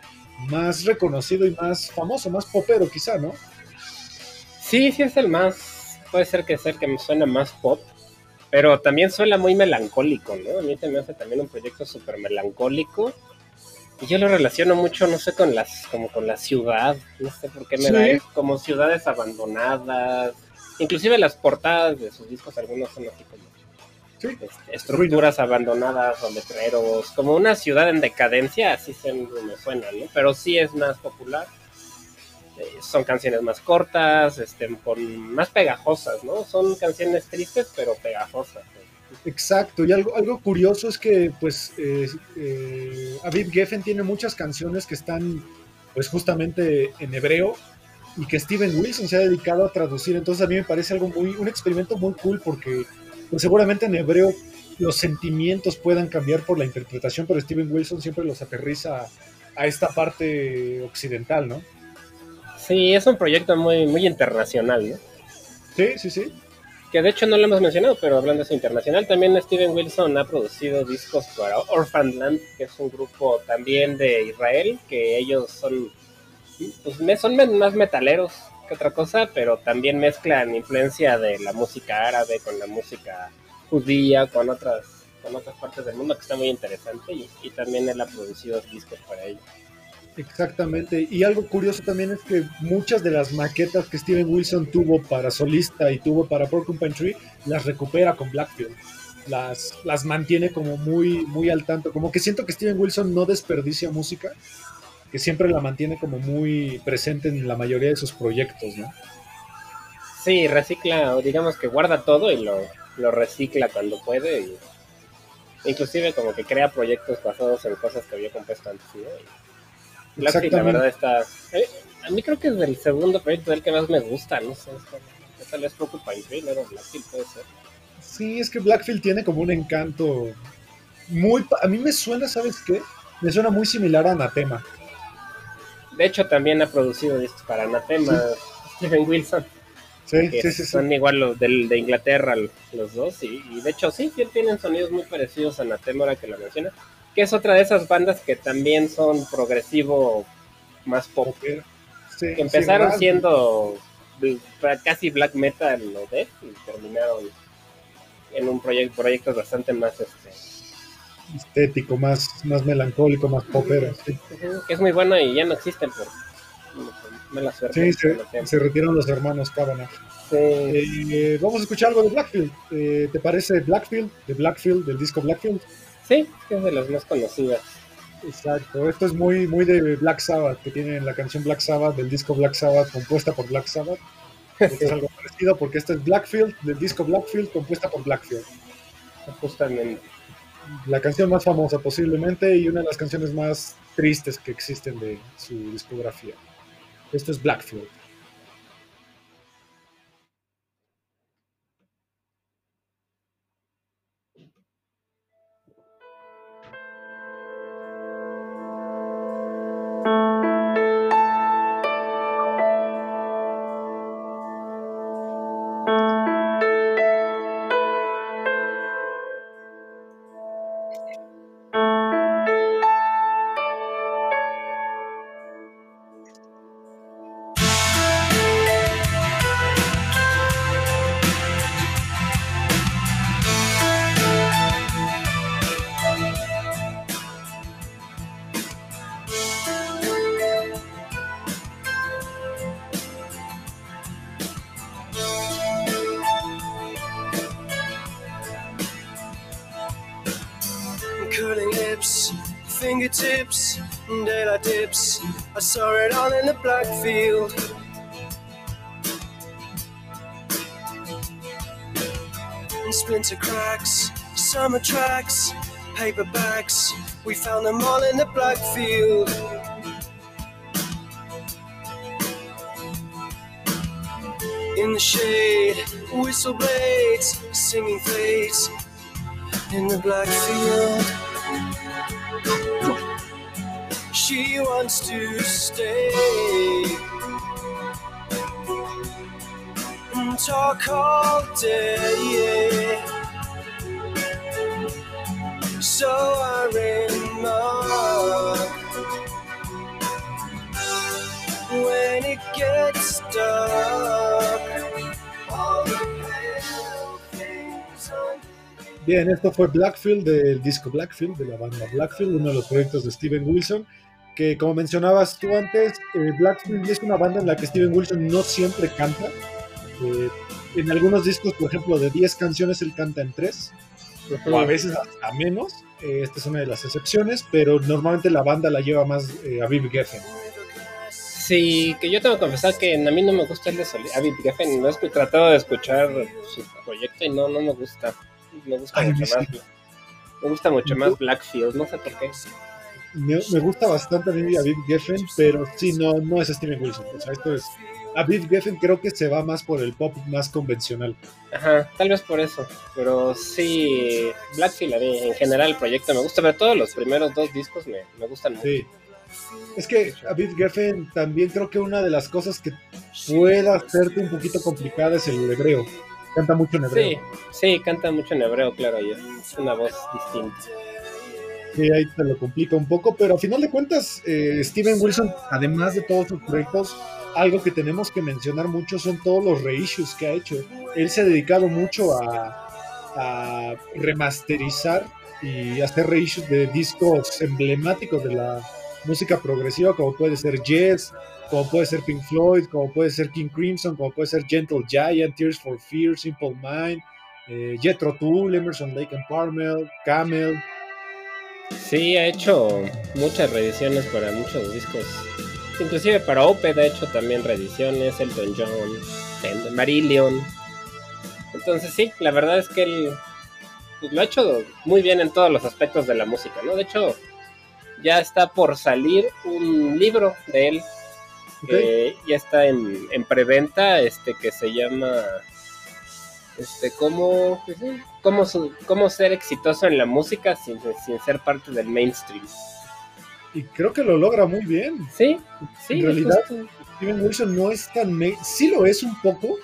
más reconocido y más famoso, más popero quizá, ¿no? Sí, sí es el más, puede ser que es el que me suena más pop, pero también suena muy melancólico, ¿no? A mí se me hace también un proyecto súper melancólico. Y yo lo relaciono mucho, no sé, con las, como con la ciudad, no sé por qué me da, como ciudades abandonadas. Inclusive las portadas de sus discos, algunos son así como este, estructuras abandonadas o letreros, como una ciudad en decadencia, así se me suena, ¿no? Pero sí es más popular son canciones más cortas, este, más pegajosas, ¿no? Son canciones tristes pero pegajosas. Exacto, y algo, algo curioso es que pues eh, eh, Aviv Geffen tiene muchas canciones que están pues justamente en hebreo y que Steven Wilson se ha dedicado a traducir, entonces a mí me parece algo muy, un experimento muy cool porque pues, seguramente en hebreo los sentimientos puedan cambiar por la interpretación, pero Steven Wilson siempre los aterriza a esta parte occidental, ¿no? Sí, es un proyecto muy, muy internacional, ¿no? Sí, sí, sí. Que de hecho no lo hemos mencionado, pero hablando de eso internacional, también Steven Wilson ha producido discos para Orphanland, que es un grupo también de Israel, que ellos son, pues, son más metaleros que otra cosa, pero también mezclan influencia de la música árabe con la música judía, con otras, con otras partes del mundo, que está muy interesante, y, y también él ha producido discos para ellos. Exactamente. Y algo curioso también es que muchas de las maquetas que Steven Wilson tuvo para solista y tuvo para Porcupine Tree las recupera con Blackfield. Las, las mantiene como muy, muy al tanto. Como que siento que Steven Wilson no desperdicia música, que siempre la mantiene como muy presente en la mayoría de sus proyectos, ¿no? Sí, recicla, digamos que guarda todo y lo, lo recicla cuando puede. inclusive como que crea proyectos basados en cosas que había compuesto antes. Blackfield, la verdad, está. Eh, a mí creo que es el segundo proyecto del que más me gusta, no sé. Tal vez Porcupine Tree, pero Blackfield puede ser. Sí, es que Blackfield tiene como un encanto muy. A mí me suena, ¿sabes qué? Me suena muy similar a Anatema. De hecho, también ha producido discos para Anatema, Stephen Wilson. Sí, sí, sí, Son igual los de, de Inglaterra los dos. Y, y, de hecho, sí, tienen sonidos muy parecidos a Anatema ahora que lo mencionas que es otra de esas bandas que también son progresivo más pop. que empezaron siendo casi black metal o death y terminaron en un proyecto proyectos bastante más este estético, más, más melancólico, más popero. Que es muy bueno y ya no existen por mala suerte. Sí, se, se retiraron los hermanos Cavanagh. Eh, vamos a escuchar algo de Blackfield. Eh, ¿Te parece Blackfield? De Blackfield, del disco Blackfield. Sí, es de las más conocidas. Exacto, esto es muy, muy de Black Sabbath, que tienen la canción Black Sabbath del disco Black Sabbath compuesta por Black Sabbath. Esto es algo parecido porque esta es Blackfield del disco Blackfield compuesta por Blackfield. Justamente. La canción más famosa posiblemente y una de las canciones más tristes que existen de su discografía. Esto es Blackfield. It all in the black field. And splinter cracks, summer tracks, paperbacks. We found them all in the black field. In the shade, whistle blades, singing fades in the black field. She wants to stay talk all day. So I remark when it gets dark. Bien, esto fue Blackfield del disco Blackfield, de la banda Blackfield, uno de los proyectos de Steven Wilson, que como mencionabas tú antes, eh, Blackfield es una banda en la que Steven Wilson no siempre canta. Eh, en algunos discos, por ejemplo, de 10 canciones él canta en 3, o a veces hasta menos. Eh, esta es una de las excepciones, pero normalmente la banda la lleva más eh, a Viv Geffen. Sí, que yo tengo que confesar que a mí no me gusta el de Soli- Avid Geffen. No he tratado de escuchar su proyecto y no, no me gusta. Me gusta Ay, mucho sí. más. Me gusta mucho más Blackfield, no sé por qué. Me, me gusta bastante a mí a Viv Geffen, pero sí, no, no es Steven Wilson. O sea, esto es. A Viv Geffen creo que se va más por el pop más convencional. Ajá, tal vez por eso. Pero sí, mí en general el proyecto me gusta, pero todos los primeros dos discos me, me gustan mucho. Sí. Es que a Viv Geffen también creo que una de las cosas que pueda hacerte un poquito complicada es el hebreo. Canta mucho en hebreo. Sí, sí, canta mucho en hebreo, claro, y es una voz distinta. Sí, ahí te lo complica un poco, pero a final de cuentas, eh, Steven Wilson, además de todos sus proyectos, algo que tenemos que mencionar mucho son todos los reissues que ha hecho. Él se ha dedicado mucho a, remasterizar y hacer reissues de discos emblemáticos de la música progresiva, como puede ser Jazz, como puede ser Pink Floyd, como puede ser King Crimson, como puede ser Gentle Giant, Tears for Fear, Simple Mind, eh, Jethro Emerson Lake and Palmer, Camel. Sí, ha hecho muchas reediciones para muchos discos. Inclusive para Opeth ha hecho también reediciones, Elton John, Marillion. Entonces sí, la verdad es que él pues, lo ha hecho muy bien en todos los aspectos de la música, ¿no? De hecho, ya está por salir un libro de él que ya está en, en preventa, este que se llama este cómo cómo, su- cómo ser exitoso en la música sin, sin ser parte del mainstream. Y creo que lo logra muy bien. Sí, sí, En realidad, justo. Steven Wilson no es tan... main- Sí lo es un poco,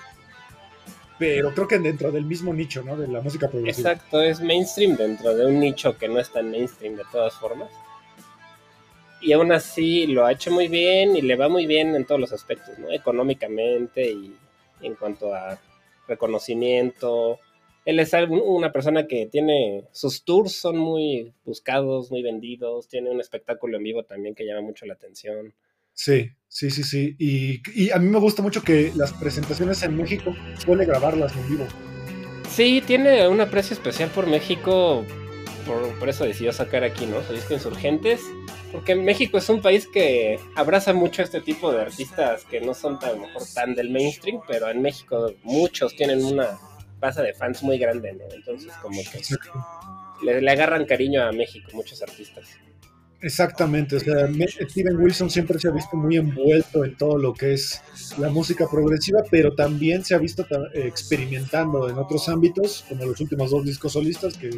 pero creo que dentro del mismo nicho, ¿no? De la música progresiva. Exacto, es mainstream dentro de un nicho que no es tan mainstream de todas formas. Y aún así lo ha hecho muy bien y le va muy bien en todos los aspectos, ¿no? Económicamente y en cuanto a reconocimiento. Él es una persona que tiene sus tours son muy buscados, muy vendidos, tiene un espectáculo en vivo también que llama mucho la atención. Sí, sí, sí, sí. Y, y a mí me gusta mucho que las presentaciones en México suele grabarlas en vivo. Sí, tiene un aprecio especial por México por, eso decidió sacar aquí, ¿no? Su disco Insurgentes. Porque México es un país que abraza mucho este tipo de artistas que no son tan, mejor, tan del mainstream, pero en México muchos tienen una base de fans muy grande, ¿no? Entonces, como que le, le agarran cariño a México, muchos artistas. Exactamente, o sea, Steven Wilson siempre se ha visto muy envuelto en todo lo que es la música progresiva, pero también se ha visto experimentando en otros ámbitos, como los últimos dos discos solistas, que,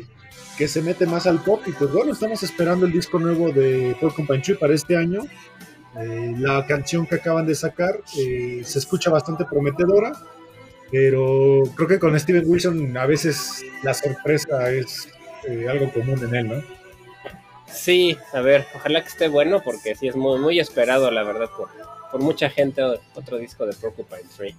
que se mete más al pop. Y pues bueno, estamos esperando el disco nuevo de Porcupine Tree para este año. Eh, la canción que acaban de sacar eh, se escucha bastante prometedora, pero creo que con Steven Wilson a veces la sorpresa es eh, algo común en él, ¿no? Sí, a ver, ojalá que esté bueno porque sí es muy, muy esperado, la verdad, por, por mucha gente otro disco de Porcupine Tree.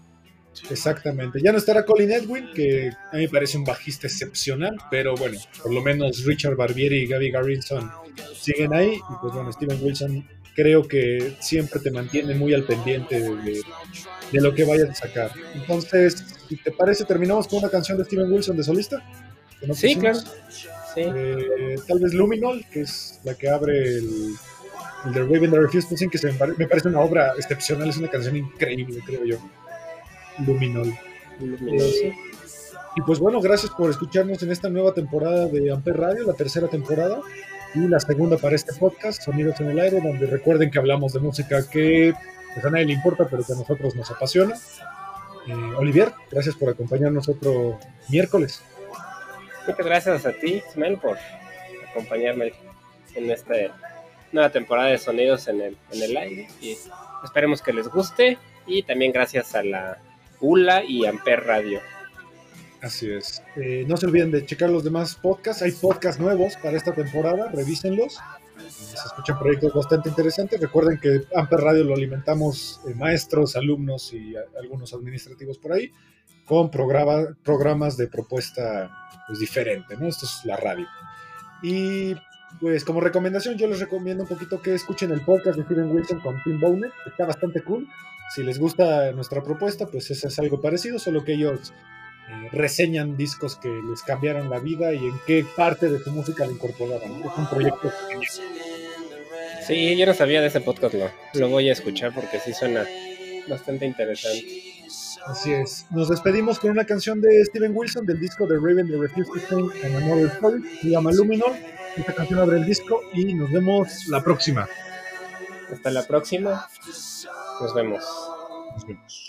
Exactamente. Ya no estará Colin Edwin, que a mí me parece un bajista excepcional, pero bueno, por lo menos Richard Barbieri y Gaby Garrison siguen ahí. Y pues bueno, Steven Wilson creo que siempre te mantiene muy al pendiente de, de lo que vayan a sacar. Entonces, si te parece, terminamos con una canción de Steven Wilson de solista. Sí, claro. Eh, tal vez Luminol, que es la que abre el, el The Raven the Refused que se me, parece una obra excepcional, es una canción increíble, creo yo. Luminol. Eh, y pues bueno, gracias por escucharnos en esta nueva temporada de Amper Radio, la tercera temporada y la segunda para este podcast, Sonidos en el Aire, donde recuerden que hablamos de música que pues, a nadie le importa, pero que a nosotros nos apasiona. Eh, Olivier, gracias por acompañarnos otro miércoles. Muchas gracias a ti, Ismael, por acompañarme en esta nueva temporada de sonidos en el, en el aire. Y esperemos que les guste. Y también gracias a la ULA y Amper Radio. Así es. Eh, no se olviden de checar los demás podcasts. Hay podcasts nuevos para esta temporada. Revísenlos. Se escuchan proyectos bastante interesantes. Recuerden que Amper Radio lo alimentamos eh, maestros, alumnos y algunos administrativos por ahí con programas de propuesta pues, diferente, ¿no? Esto es la radio. Y pues como recomendación yo les recomiendo un poquito que escuchen el podcast de Steven Wilson con Tim Bowner, está bastante cool. Si les gusta nuestra propuesta, pues eso es algo parecido, solo que ellos eh, reseñan discos que les cambiaron la vida y en qué parte de su música lo incorporaron. Es un proyecto Sí, yo no sabía de ese podcast, lo, lo voy a escuchar porque sí suena bastante interesante. Así es. Nos despedimos con una canción de Steven Wilson del disco de Raven The Refused to Sing and Another Story. Se llama Luminol. Esta canción abre el disco y nos vemos la próxima. Hasta la próxima. Nos vemos. Nos vemos.